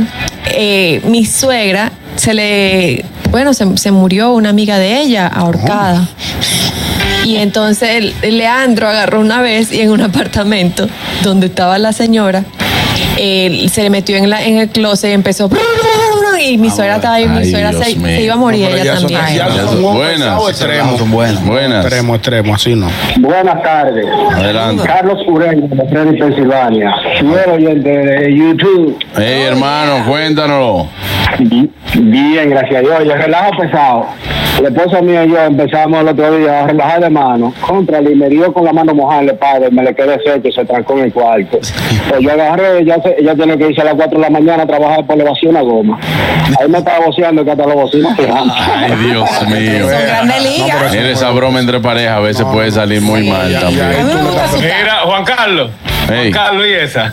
eh, mi suegra se le, bueno, se, se murió una amiga de ella ahorcada. Y (laughs) entonces Leandro agarró una vez y en un apartamento donde estaba la señora, eh, se le metió en, la, en el closet y empezó. Y mi suegra estaba ahí, mi Ay, suegra Dios se, mío. se iba a morir pero ella ya son- también. ya Ya son son un buenas. pesado extremo. Son buenas. Buenas. Extremo, extremo, así no. Buenas tardes. Adelante. Carlos Ureña, de Freddy, Pensilvania. Fiel oyente de YouTube. Hey, hermano, cuéntanoslo. Bien, gracias a Dios. Yo relajo pesado. La esposa mía y yo empezamos el otro día a relajar de mano. Contra y me dio con la mano mojada el padre, me le quedé seco y se trancó en el cuarto. Pues yo agarré, ya se, ella tiene que irse a las 4 de la mañana a trabajar por elevación a goma. Ahí me estaba boceando que hasta la bocina girando. Ay, Dios mío. Son grandes ligas. Mira, esa broma entre parejas a veces puede salir muy mal ya, también. A. Mira, Juan Carlos. Ey. Juan Carlos y esa.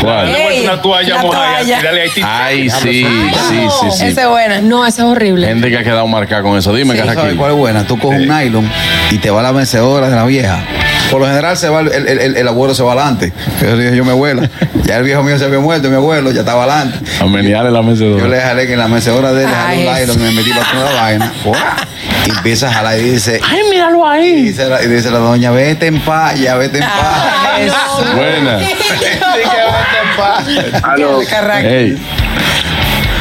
¿Cuál? Le una toalla mojada y toalla. tirarle ahí. Ay, sí, sí, sí, sí. Esa es buena. No, eso es horrible. Gente que ha quedado marcada con eso. Dime, ¿Tú sabes Carraquillo. cuál es buena? Tú coges un nylon y te va la vencedora de la vieja. Por lo general se va el, el- el- el abuelo se va adelante. Yo dije yo mi abuela. Ya el viejo mío se había muerto, mi abuelo ya estaba adelante. A menearle la Yo mecedora. le jalé que en la mecedora de él le jalé un Ay, y me metí para toda la vaina. Y empieza a jalar y dice, Ay, míralo y ahí. dice, la, y dice la doña, vete en paz, ya vete en paz. Buenas. (laughs) Aló, Hey,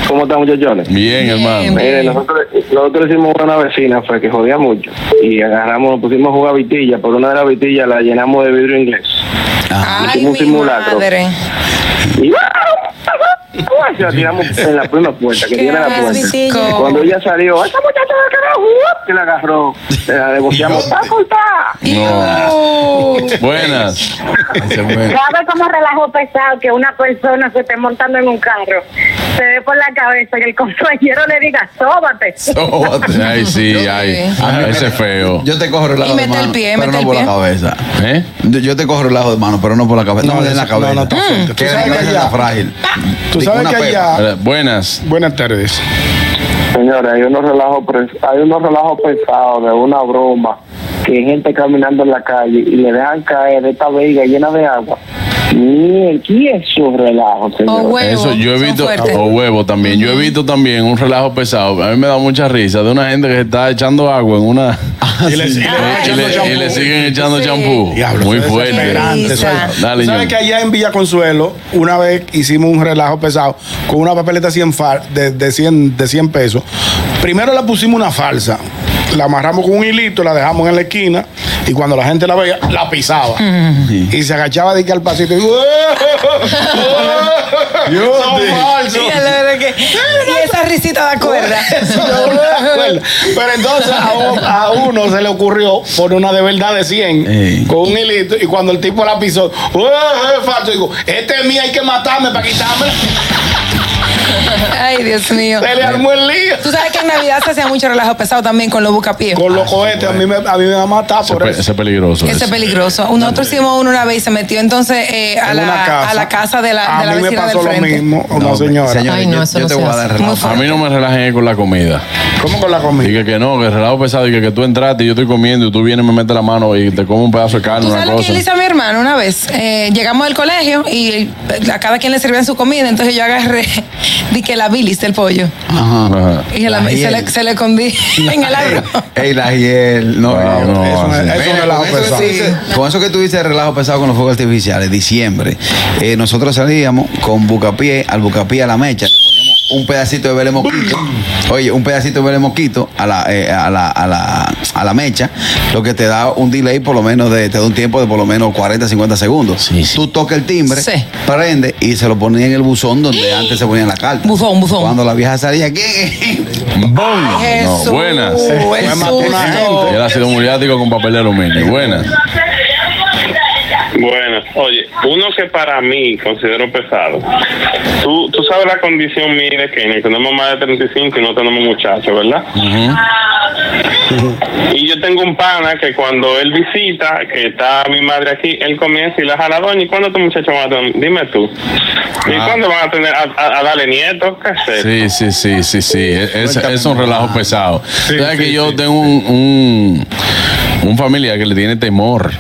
¿cómo están muchachones? bien, hermano. Mire, nosotros, nosotros hicimos una vecina, fue que jodía mucho. Y agarramos, nos pusimos a jugar vitilla, por una de las vitillas la llenamos de vidrio inglés. Ay, Hicimos un simulacro. madre. Y se la tiramos en la primera puerta, que tiene la puerta. Cuando ella salió, ¡esta muchacha de carajo! ¡up! Que la agarró. Se la negociamos, ¡está cortada! No. Buenas. Ese es bueno. ¿Sabe cómo relajo pesado que una persona se esté montando en un carro? Se ve por la cabeza que el compañero le diga, sóbate. Sóbate. Ay, sí, (laughs) ay. Ese es feo. Yo te cojo relajo Y de mete el mano, pie, pero mete no el por la cabeza. ¿Eh? Yo, te cojo relajo de mano, pero no por la cabeza. No, No, me den la no, cabeza. no, fuerte. que Tú la sabes que cabeza está frágil. Tú sabes allá. Buenas. Buenas tardes. Señores, hay unos relajos, hay unos relajos pesados de una broma que hay gente caminando en la calle y le dejan caer esta veiga llena de agua. Miren, ¿qué es su relajo, señor? O huevo. Eso yo he son visto, fuertes. o huevo también. Yo he visto también un relajo pesado. A mí me da mucha risa de una gente que se está echando agua en una. (laughs) Y le, y le- y, le, y le siguen echando champú. Diablo, Muy eso es fuerte. desesperante, eso es- Risa. Dale, ¿Sabes que allá en Villa Consuelo, una vez hicimos un relajo pesado con una papeleta 100 fal- de, de, 100, de 100 pesos? Primero le pusimos una falsa. La amarramos con un hilito, la dejamos en la esquina Y cuando la gente la veía, la pisaba. Y se agachaba de que al pasito. Y, (laughs) Son falsos. Sí, la verdad que- y esa risita de (laughs) cuerda. Pero entonces a, un- a uno se le ocurrió poner una de verdad de 100 con un hilito y cuando el tipo la pisó, ¡uh, es falso! Digo, este es mío, hay que matarme para quitarme. Ay, Dios mío. Se le armó el lío. Tú sabes que en Navidad se hacía mucho relajo pesado también con los bucapiés. Con los cohetes, a mí me, a mí me va a matar por Ese, eso. ese es peligroso. Ese es peligroso. Nosotros hicimos uno una vez y se metió entonces eh, a, En la, casa. a la casa de la, A de la mí me pasó del lo mismo, una señora. Ay, no, yo, eso yo no te voy a hace. dar relajo. A mí no me relajen con la comida. ¿Cómo con la comida? Dije que no, que el relajo pesado y que, que tú entraste y yo estoy comiendo y tú vienes y me metes la mano y te como un pedazo de carne, ¿Tú una lo que cosa. le hice a mi hermano una vez? Eh, llegamos al colegio y a cada quien le servían su comida, entonces yo agarré, di que la bilis del pollo. Ajá. Y, se la- La y se, hiel. le, se le escondí (laughs) en el arroz. Ey, la hiel, no, no, así. es- Mira, relajo con, eso que pesado. tú dices, con eso que tú dices, relajo pesado con los fuegos artificiales, diciembre, eh, nosotros salíamos con bucapié, al bucapié a la mecha, le un pedacito de vele mosquito, oye, un pedacito de vele mosquito a la, eh, a, la, a, la, a la mecha, lo que te da un delay por lo menos de, te da un tiempo de por lo menos 40, 50 segundos. Sí, sí. Tú tocas el timbre, Sí. prende y se lo ponía en el buzón donde antes se ponían la carta. Buzón, buzón. Cuando la vieja salía, ¿quién? ¡Bum! No, buenas. el Me mató una susto. Y él ha sido muriático con papel de aluminio. Buenas. Bueno, oye, uno que para mí considero pesado. Tú, tú sabes la condición mía de que tenemos más de 35 y no tenemos muchachos, ¿verdad? Y yo tengo un pana que cuando él visita, que está mi madre aquí, él comienza y le jala doña, ¿y cuándo tu muchacho va a tener? Dime tú. ¿Y Ah. cuándo van a tener a, a- a darle nietos? ¿Qué es eso? Sí, sí, sí, sí, sí. Es, es un relajo pesado. ¿Sabes que yo tengo un, un, un familiar que le tiene temor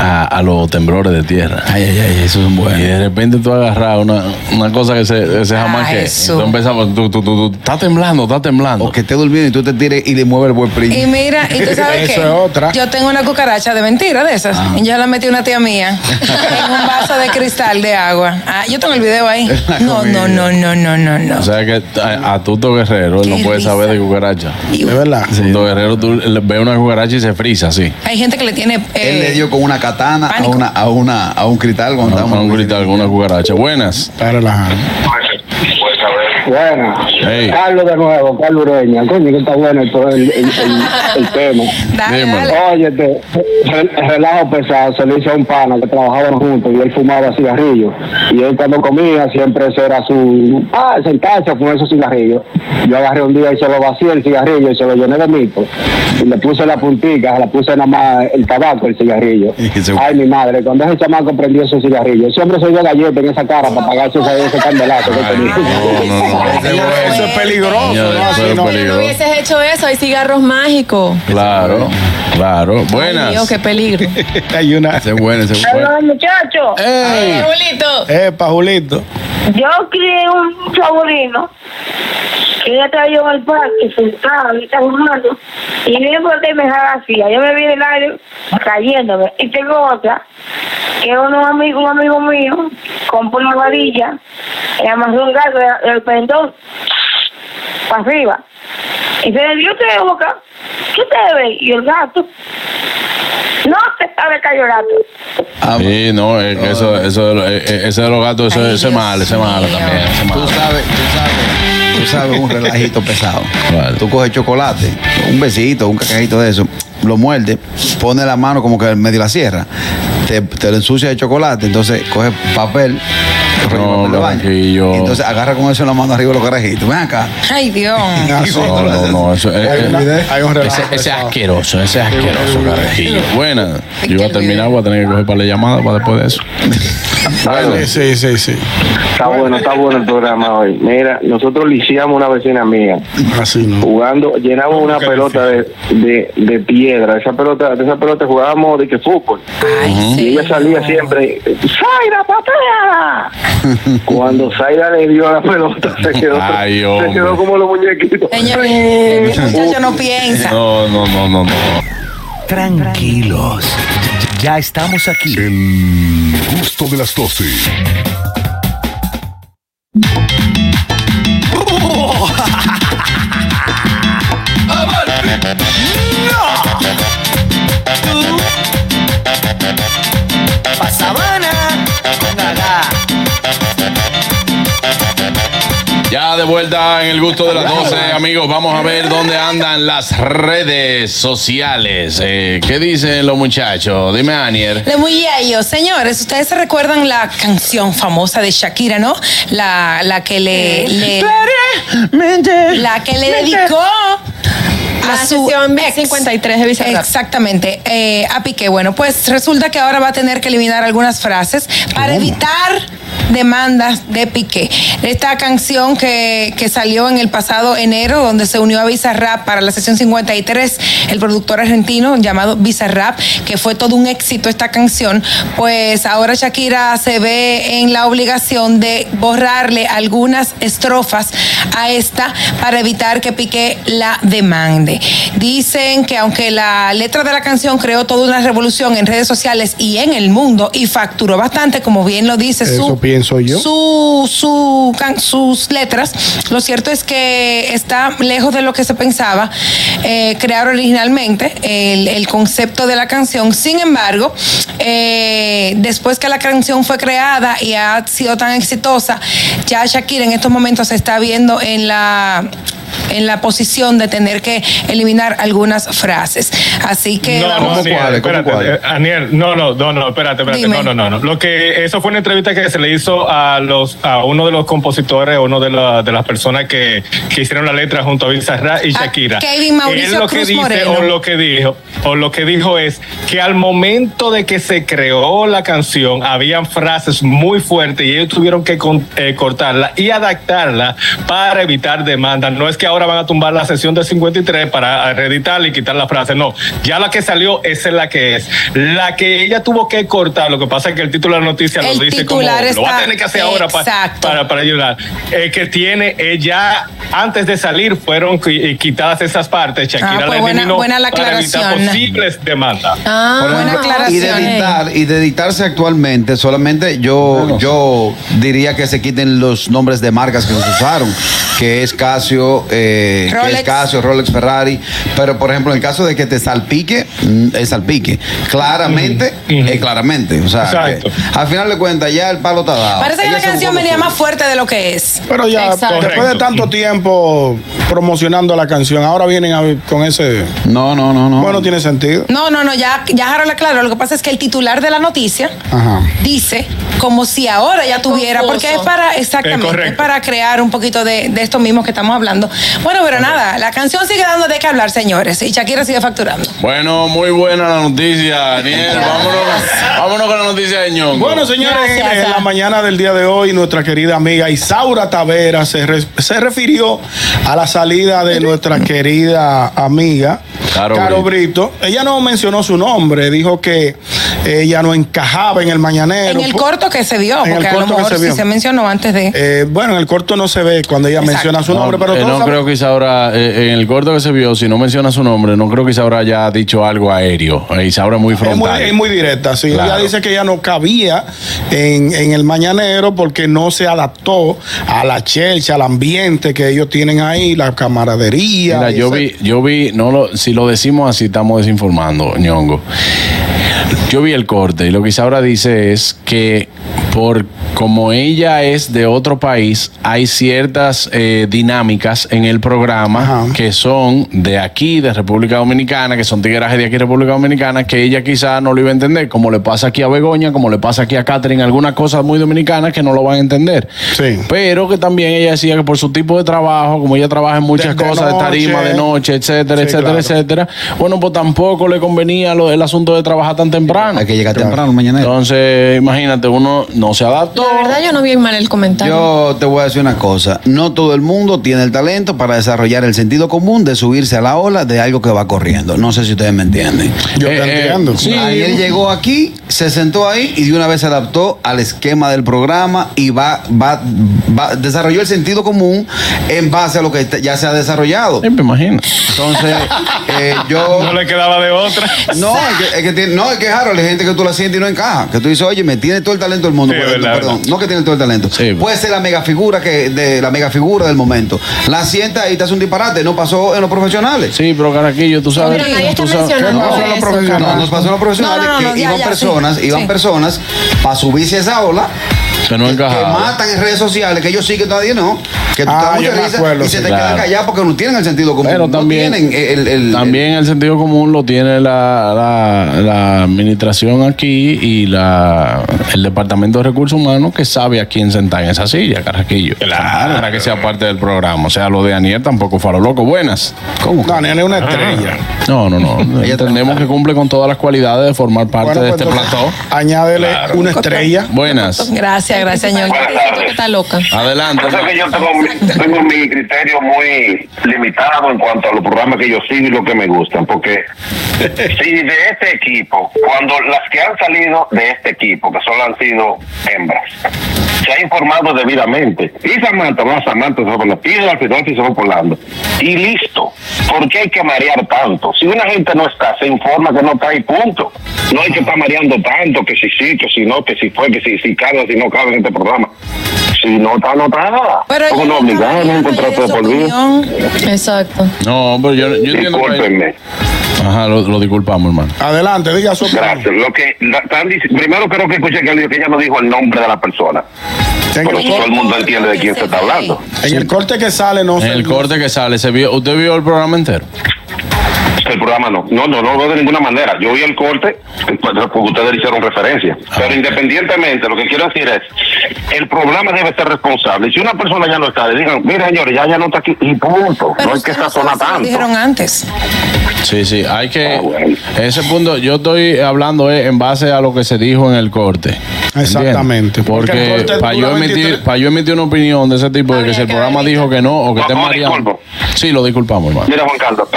a, a los temblores de tierra? Ay, ay, ay, eso es un Y bueno. de repente tú agarras una, una cosa que se, se jamás Ay, que. Jesús. Tú empezamos, tú, tú, tú, tú, estás temblando, estás temblando. O que esté durmiendo y tú te tires y le mueves el buen Y príncipe. mira, y tú sabes Eso qué? es otra. Yo tengo una cucaracha de mentira de esas. Y yo la metí a una tía mía en un vaso de cristal de agua. Ah, yo tengo el video ahí. No, no, no, no, no, no, no. O sea que a, a Tuto Guerrero él no puede saber de cucaracha. De verdad. Tuto Guerrero tú le- ve una cucaracha y se frisa así. Hay gente que le tiene. eh, Él le dio con una katana a, pánico. Una, a, una, a un cristal cuando A, a un con una cucaracha. Buenas. Relajado. Bueno, Hey. Carlos de nuevo, Carlos Ureña. Coño, que está bueno el, el, el, el- el tema. Dale, dale. Oye, te- el relajo pesado se lo hizo a un pana que trabajaban juntos y él fumaba cigarrillos. Y él cuando comía siempre ese era su... Ah, sentarse a fumar esos cigarrillos. Yo agarré un día y se lo vacié el cigarrillo y se lo llené de mito. Y le puse la puntica, le puse nada más el tabaco, el cigarrillo. (laughs) Ay, mi madre, cuando ese chamaco prendió ese cigarrillo, ese hombre se dio galleta en esa cara para pagarse ese, ese candelazo que tenía. No, no, no. Eso es peligroso, ¿no? Así eso es no. No peligroso. hubieses hecho eso, hay cigarros mágicos. Claro, claro. Ay, Dios, Buenas. qué peligro. (laughs) Hay una. Ese es bueno, ese es bueno. Muchachos. ¡Ey! Julito. ¡Epa, Julito! Yo crié un sobrino que traía en el parque sentado y está jugando y viene por me así yo me vi el aire cayéndome y tengo otra que un amigo un amigo mío compró una varilla y amarró un gato del- pendón para arriba y se le dio usted de boca ¿qué usted ve? y el gato no se sabe cayó gato Ah, Sí, no, es que eso, eso, eh, eh, ese de los gatos, eso, es malo, ese es malo también. ese es malo. Tú sabes, tú sabes, tú sabes un relajito pesado. Tú coges chocolate, un besito, un cacajito de eso, lo muerdes, pone la mano como que en medio de la sierra, te, te lo ensucia de chocolate, entonces coges papel, No, Carajillo. y entonces agarra con eso en la mano arriba los carajitos. Ven acá. Ay, Dios. (laughs) No, no, no, eso es, Hay, es- una- hay un relajo. ese, ese es asqueroso, ese es asqueroso, carajillo. Buena. Yo voy a terminar, voy a tener que coger para la llamada para después de eso. (laughs) Sí, sí, sí, sí. Está bueno, está bueno el programa hoy. Mira, nosotros le hicimos una vecina mía Así no. jugando, llenamos una Qué pelota de, de, de piedra. Esa pelota, de esa pelota jugábamos de que fútbol. Ay, Y sí. ella salía siempre, ¡Zaira, patea! (laughs) Cuando Zaira le dio a la pelota, se quedó, Ay, se quedó como los muñequitos. Señor, el muchacho no piensa. No, no, no, no, no. Tranquilos. Ya estamos aquí. El gusto de las 12. de (laughs) vuelta en el gusto de las 12, amigos. Vamos a ver dónde andan las redes sociales. Eh, ¿Qué dicen los muchachos? Dime, Anier. Le muy ellos, señores, ustedes se recuerdan la canción famosa de Shakira, ¿no? La, la que le, le- la que le dedicó La a su sesión ex. 53 de Bizarrap. Exactamente, eh, a Piqué. Bueno, pues resulta que ahora va a tener que eliminar algunas frases para evitar demandas de Piqué. Esta canción que, que salió en el pasado enero, donde se unió a Bizarrap para la sesión 53, el productor argentino llamado Bizarrap, que fue todo un éxito esta canción, pues ahora Shakira se ve en la obligación de borrarle algunas estrofas a esta para evitar que Piqué la demande. Dicen que aunque la letra de la canción creó toda una revolución en redes sociales y en el mundo y facturó bastante, como bien lo dice Eso su, pienso yo. su, su can- sus letras, lo cierto es que está lejos de lo que se pensaba eh, crear originalmente el, el concepto de la canción. Sin embargo, eh, después que la canción fue creada y ha sido tan exitosa, ya Shakira en estos momentos se está viendo en la en la posición de tener que eliminar algunas frases. Así que No, no, vamos- Aniel, espérate, eh, Aniel, no, no, no, no, espérate, espérate, Dime. no, no, no, no. Lo que eso fue una entrevista que se le hizo a los a uno de los compositores, uno de, la- de las personas que, que hicieron la letra junto a Bizarra y Shakira. Kevin Mauricio Él lo que Cruz dice Moreno. o lo que dijo o lo que dijo es que al momento de que se creó la canción habían frases muy fuertes y ellos tuvieron que con- eh, cortarla y adaptarla para evitar demandas. No es que ahora van a tumbar la sesión de 53 para reeditarla y quitar la frase. No, ya la que salió, esa es la que es. La que ella tuvo que cortar, lo que pasa es que el título de la noticia El lo dice como lo va a tener que hacer ahora para, para ayudar. Eh, que tiene, ella antes de salir fueron eh, quitadas esas partes. Shakira Ah, pues la buena- eliminó buena la para evitar aclaración. posibles demandas. Ah, Por buena ejemplo, aclaración. y de editar y de editarse actualmente solamente yo yo diría que se quiten los nombres de marcas que se usaron que es Casio eh, que es Rolex. Casio Rolex Ferrari pero por ejemplo en el caso de que te salpique mm, es salpique claramente es claramente o sea Exacto. que al final de cuentas ya el palo está dado Parece que la canción venía más fuerte de lo que es. Pero ya, Exacto. después de tanto tiempo promocionando la canción, ahora vienen a- con ese. no no no no Bueno, tiene sentido. No, no, no, ya, ya Harold aclaró. Lo que pasa es que el titular de la noticia Ajá. dice como si ahora ya tuviera, porque es para, exactamente, es para crear un poquito de, de esto mismo que estamos hablando. Bueno, pero nada, la canción sigue dando de qué hablar, señores, y Shakira sigue facturando. Bueno, muy buena la noticia, Daniel. Vámonos, vámonos con la noticia de ñongo. Bueno, señores, Gracias, en, la mañana del día de hoy, nuestra querida amiga Isaura Tavera se, re- se refirió a la salida de nuestra querida amiga Caro Brito. Ella no mencionó su nombre, dijo que ella no encajaba en el mañanero. En el corto que se vio, En el porque a lo corto que mejor se vio. se mencionó antes de. Eh, bueno, en el corto no se ve cuando ella Exacto. menciona su No, nombre, pero eh, no saben- creo que Isaura, eh, en el corto que se vio, si no menciona su nombre, no creo que Isaura haya dicho algo aéreo. Eh, Isaura es muy Es muy, frontal. es muy directa, sí. Claro. Ella dice que ella no cabía en, en el mañanero porque no se adaptó a la chelcha, al ambiente que ellos tienen ahí, la camaradería. Mira, yo ese- vi, yo vi, no lo, si lo decimos así, estamos desinformando, ñongo. Yo vi el corte y lo que Isaura dice es que por como ella es de otro país, hay ciertas eh, dinámicas en el programa que son de aquí, de República Dominicana, que son tiguerajes de aquí, República Dominicana, que ella quizá no lo iba a entender, como le pasa aquí a Begoña, como le pasa aquí a Catherine, algunas cosas muy dominicanas que no lo van a entender. Pero que también ella decía que por su tipo de trabajo, como ella trabaja en muchas De- de cosas, de tarima, noche. de noche, etcétera, Sí, etcétera, claro. etcétera, bueno, pues tampoco le convenía lo, el asunto de trabajar tan temprano. Hay que llegar temprano mañana. Entonces, imagínate, uno no se adaptó. La verdad, yo no vi mal el comentario. Yo te voy a decir una cosa, no todo el mundo tiene el talento para desarrollar el sentido común de subirse a la ola de algo que va corriendo. No sé si ustedes me entienden. Yo te entiendo. Sí. Ariel llegó aquí, se sentó ahí y de una vez se adaptó al esquema del programa y va, va, va- desarrolló el sentido común en base a lo que ya se ha desarrollado. me imagino. Entonces, eh, yo. (laughs) No le quedaba de otra. No, es que, es que tiene- no, es que Harold, hay gente que tú la sientes y no encaja. Que tú dices, oye, me tiene todo el talento del mundo. Sí, verdad, perdón, verdad. no que tiene todo el talento. Puede ser la mega figura que, de la mega figura del momento. La sienta y te hace un disparate. No pasó en los profesionales. Sí, pero Caraquillo, tú sabes. Pero nadie está tú sabes- mencionando ¿Qué pasó en eso, los profesionales? No, nos pasó en los profesionales No, no, no, que no, ya, iban ya, personas, sí. iban Sí. personas para subirse a esa ola Que no que encajaba. matan en redes sociales, que ellos sí que todavía no. Que tú Ah, te das yo mucha me risa acuerdo, y se te Claro. quedan callados porque no tienen el sentido común. Pero no también, tienen el, el- también el sentido común lo tiene la, la- la administración aquí y la, el Departamento de Recursos Humanos que sabe a quién sentar en esa silla, Carraquillo. Claro. Para que sea parte del programa. O sea, lo de Aniel tampoco fue a lo loco. Buenas. ¿Cómo? Daniel es una estrella. No, no, no. (laughs) Entendemos que cumple con todas las cualidades de formar parte Bueno, de pues, este entonces, plató. Añádele una estrella. Buenas. Gracias, gracias, que está loca. Adelante. Pasa que yo tengo, mi- tengo mi criterio muy limitado en cuanto a los programas que yo sigo y lo que me gustan, porque (laughs) si de este equipo, cuando las que han salido de este equipo, que solo han sido hembras, se ha informado debidamente. Y Samantha, no, Samantha se fue por la piedra, al final se fue por Lando. Y listo. ¿Por qué hay que marear tanto? Si una gente no está, se informa que no está y punto. No hay que estar mareando tanto, que si sí, que si no, que si fue, que si, si cabe, si no cabe en este programa. Si no está, no está. Pero Porque no obligaron a un contrato de por vida. Exacto. No, pero yo, yo entiendo que. (laughs) Ajá, lo, lo disculpamos, hermano. Adelante, diga su opinión. Gracias. Lo que la- están dic- primero creo que escuché que, ella no dijo el nombre de la persona. En Pero el, todo el mundo entiende de quién se está hablando. en el corte que sale, no En el corte que sale, ¿se vio, ¿usted vio el programa entero? El programa no. No, no, no lo veo de ninguna manera. Yo vi el corte pues, porque ustedes le hicieron referencia. Pero independientemente, lo que quiero decir es, el programa debe ser responsable. Y si una persona ya no está, le digan, mira señores, ya, ya no está aquí, y punto. no hay que sazonar Lo tanto. dijeron antes. Sí, sí, hay que. Ah, Ese punto, yo estoy hablando eh, en base a lo que se dijo en el corte. Exactamente, ¿Entiendes? porque para yo, dura 23. emitir, para yo emitir una opinión de ese tipo, de que si el programa dijo que no o que No, esté no, mareando. disculpo. Sí, lo disculpamos, hermano. Mira, Juan Carlos,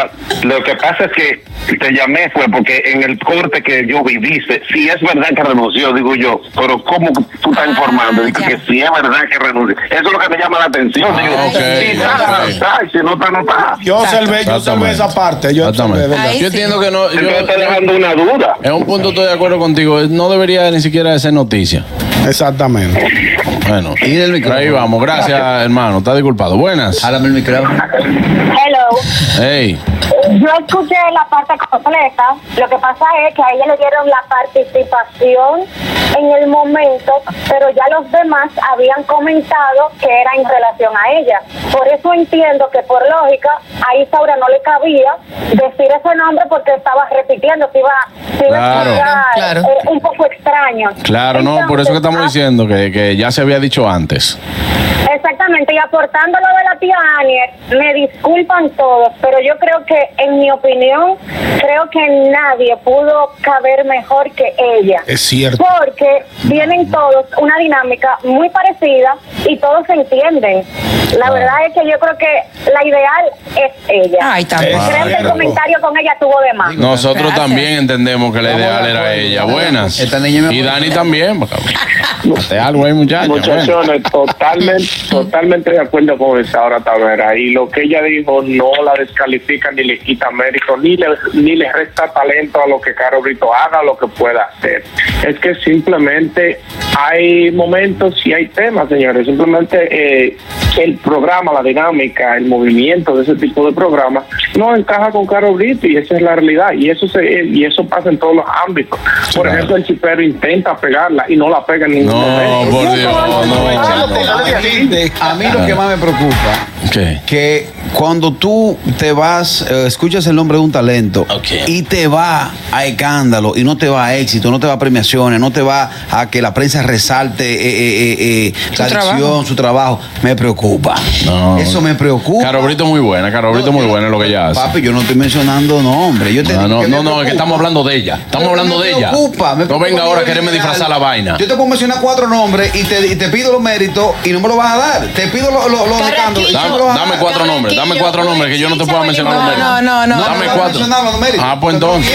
lo que pasa es que te llamé fue porque en el corte que yo vi, dice, si es verdad que renunció, digo yo, pero ¿cómo tú estás informando? Digo que si es verdad que renunció. Eso es lo que me llama la atención. digo, ok, si está, ok. está, y si no está, no está. Yo observé, yo observé esa parte. Yo observé. Yo entiendo que no. Yo, está dejando una duda. en un punto estoy de acuerdo contigo. No debería ni siquiera de ser noticia. Exactamente. Bueno, Y del micrófono. ahí vamos. Gracias, hermano. Está disculpado. Buenas. Háblame el micrófono. Hello. Hey. Yo escuché la parte completa. Lo que pasa es que a ella le dieron la participación en el momento, pero ya los demás habían comentado que era en relación a ella. Por eso entiendo que por lógica a Isaura no le cabía decir ese nombre porque estaba repitiendo, se iba, iba Claro. a escuchar, Claro. eh, un poco extraño. Claro, no, por eso que estamos Entonces, diciendo que, que ya se había dicho antes. Exactamente, y aportando lo de la tía Anier, me disculpan todos, pero yo creo que, en mi opinión, creo que nadie pudo caber mejor que ella. Es cierto. Porque tienen todos una dinámica muy parecida y todos se entienden. La verdad es que yo creo que la ideal es ella. Ay, tampoco. Creo que el comentario con ella tuvo de más. Nosotros Gracias. también entendemos que la ideal de era ella. Buenas. Esta niña me Y. Dani también. Hazte algo ahí, muchacho. Bueno. Muchachones, totalmente, totalmente de acuerdo con Isaura Tavera. Y lo que ella dijo no la descalifica ni le quita mérito, ni le, ni le resta talento a lo que Caro Brito haga, lo que pueda hacer. Es que simplemente hay momentos y hay temas, señores. Simplemente eh, el programa, la dinámica, el movimiento de ese tipo de programas no encaja con Caro Brito y esa es la realidad. Y eso se, y eso pasa en todos los ámbitos. Por Claro. ejemplo, el chipero intenta pegarla y no la pega en ningún No, momento. por Dios, no. A mí lo que más me preocupa ¿Qué? que cuando tú te vas, eh, escuchas el nombre de un talento y te va a escándalo y no te va a éxito, no te va a premiaciones, no te va a que la prensa resalte eh, eh, eh, la trabajo. adicción, su trabajo, me preocupa. No. Eso me preocupa. Caro Brito muy buena, Caro Brito muy buena en lo que ella hace. Papi, yo no estoy mencionando nombres. Yo te No, digo no, que no, no, es que estamos hablando de ella. Estamos Pero hablando me de ella. preocupa, me No venga ahora a quererme disfrazar la vaina. Yo te puedo mencionar cuatro nombres y te, y te pido los méritos y no me los vas a dar. Te pido los, no me Dame, cuatro nombres, dame cuatro nombres que yo no te puedo mencionar los méritos. No, no, no. No, Dame cuatro. Ah, pues entonces.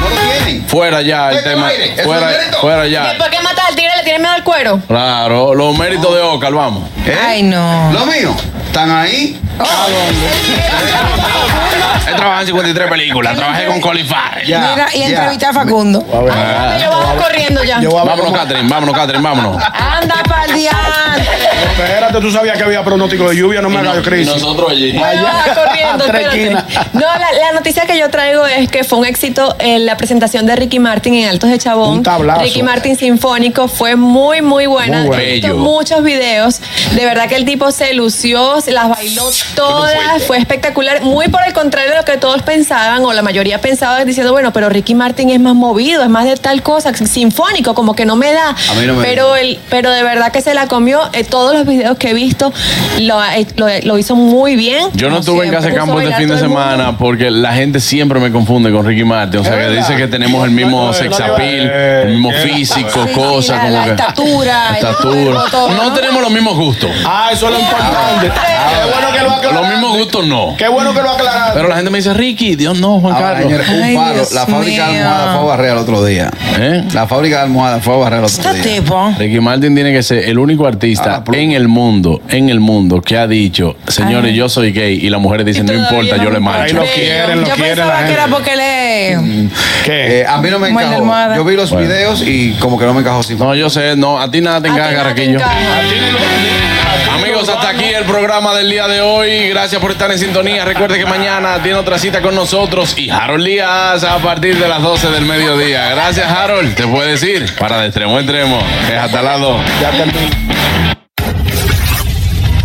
No lo tienen. Lo. Fuera ya el tema. Fuera, fuera ya. ¿Por qué matar al tigre? ¿Le tiene miedo al cuero? Claro, los méritos de Ocal, vamos. ¿Eh? Ay, no. Lo mío. ¿Están ahí? He trabajado en 53 películas. Trabajé con Colifar. Mira, y entrevisté a Facundo. Ah. Yo vamos corriendo ya. Vámonos, Catherine, vámonos, Catherine, vámonos. Anda pa'l diante. Espérate, tú sabías que había pronóstico de lluvia, no me hagas crisis. Nosotros allí. Bueno, va corriendo, (laughs) Tres espérate. esquinas. No, la, la noticia que yo traigo es que fue un éxito en la presentación de Ricky Martin en Altos de Chabón. Un tablazo. Ricky Martin Sinfónico fue muy, muy buena. Muy bueno. He visto Bello. muchos videos. De verdad que el tipo se lució, se las bailó todas. Fue espectacular. Muy por el contrario de lo que todos pensaban, o la mayoría pensaba diciendo, bueno, pero Ricky Martin es más movido, es más de tal cosa, sinfónico, como que no me da. A mí no me pero, el, pero de verdad que se la comió. Eh, todos los videos que he visto lo, ha- eh, lo, lo hizo muy bien. Yo no estuve en casa de campo este fin de semana porque la gente siempre me confunde con Ricky Martin. O sea, que dice que tenemos el mismo sex appeal, el mismo físico, Sí, cosas como la que. estatura, el Estatura. cuerpo, todo, No ¿no? tenemos los mismos gustos. Ah, eso es lo importante. Qué bueno que lo Los aclaraste. mismos gustos no. Qué bueno que lo aclaraste. Pero la gente me dice, Ricky, Dios no, Juan Carlos. un Ay, palo. Dios La fábrica de almohadas fue a barrer el otro día. ¿Eh? La fábrica de almohadas fue a barrer el otro Este día. tipo. Ricky Martin tiene que ser el único artista Ah, en el mundo, en el mundo, que ha dicho, señores, Ay. yo soy gay, y las mujeres dicen, no importa, yo le no marcho. Ahí lo quieren, lo Yo quieren la pensaba que gente. era porque le. ¿Qué? Eh, a mí no me encajó. Yo vi los Bueno. videos y como que no me encajó sin No, yo sé, no, a ti nada te A ti encaja, nada te Carraquillo. encaja. Hasta aquí el programa del día de hoy. Gracias por estar en sintonía. Recuerde que mañana tiene otra cita con nosotros y Harold Díaz a partir de las 12 del mediodía. Gracias, Harold. Te puedes ir para de extremo a extremo. Es hasta las 2. Ya terminé.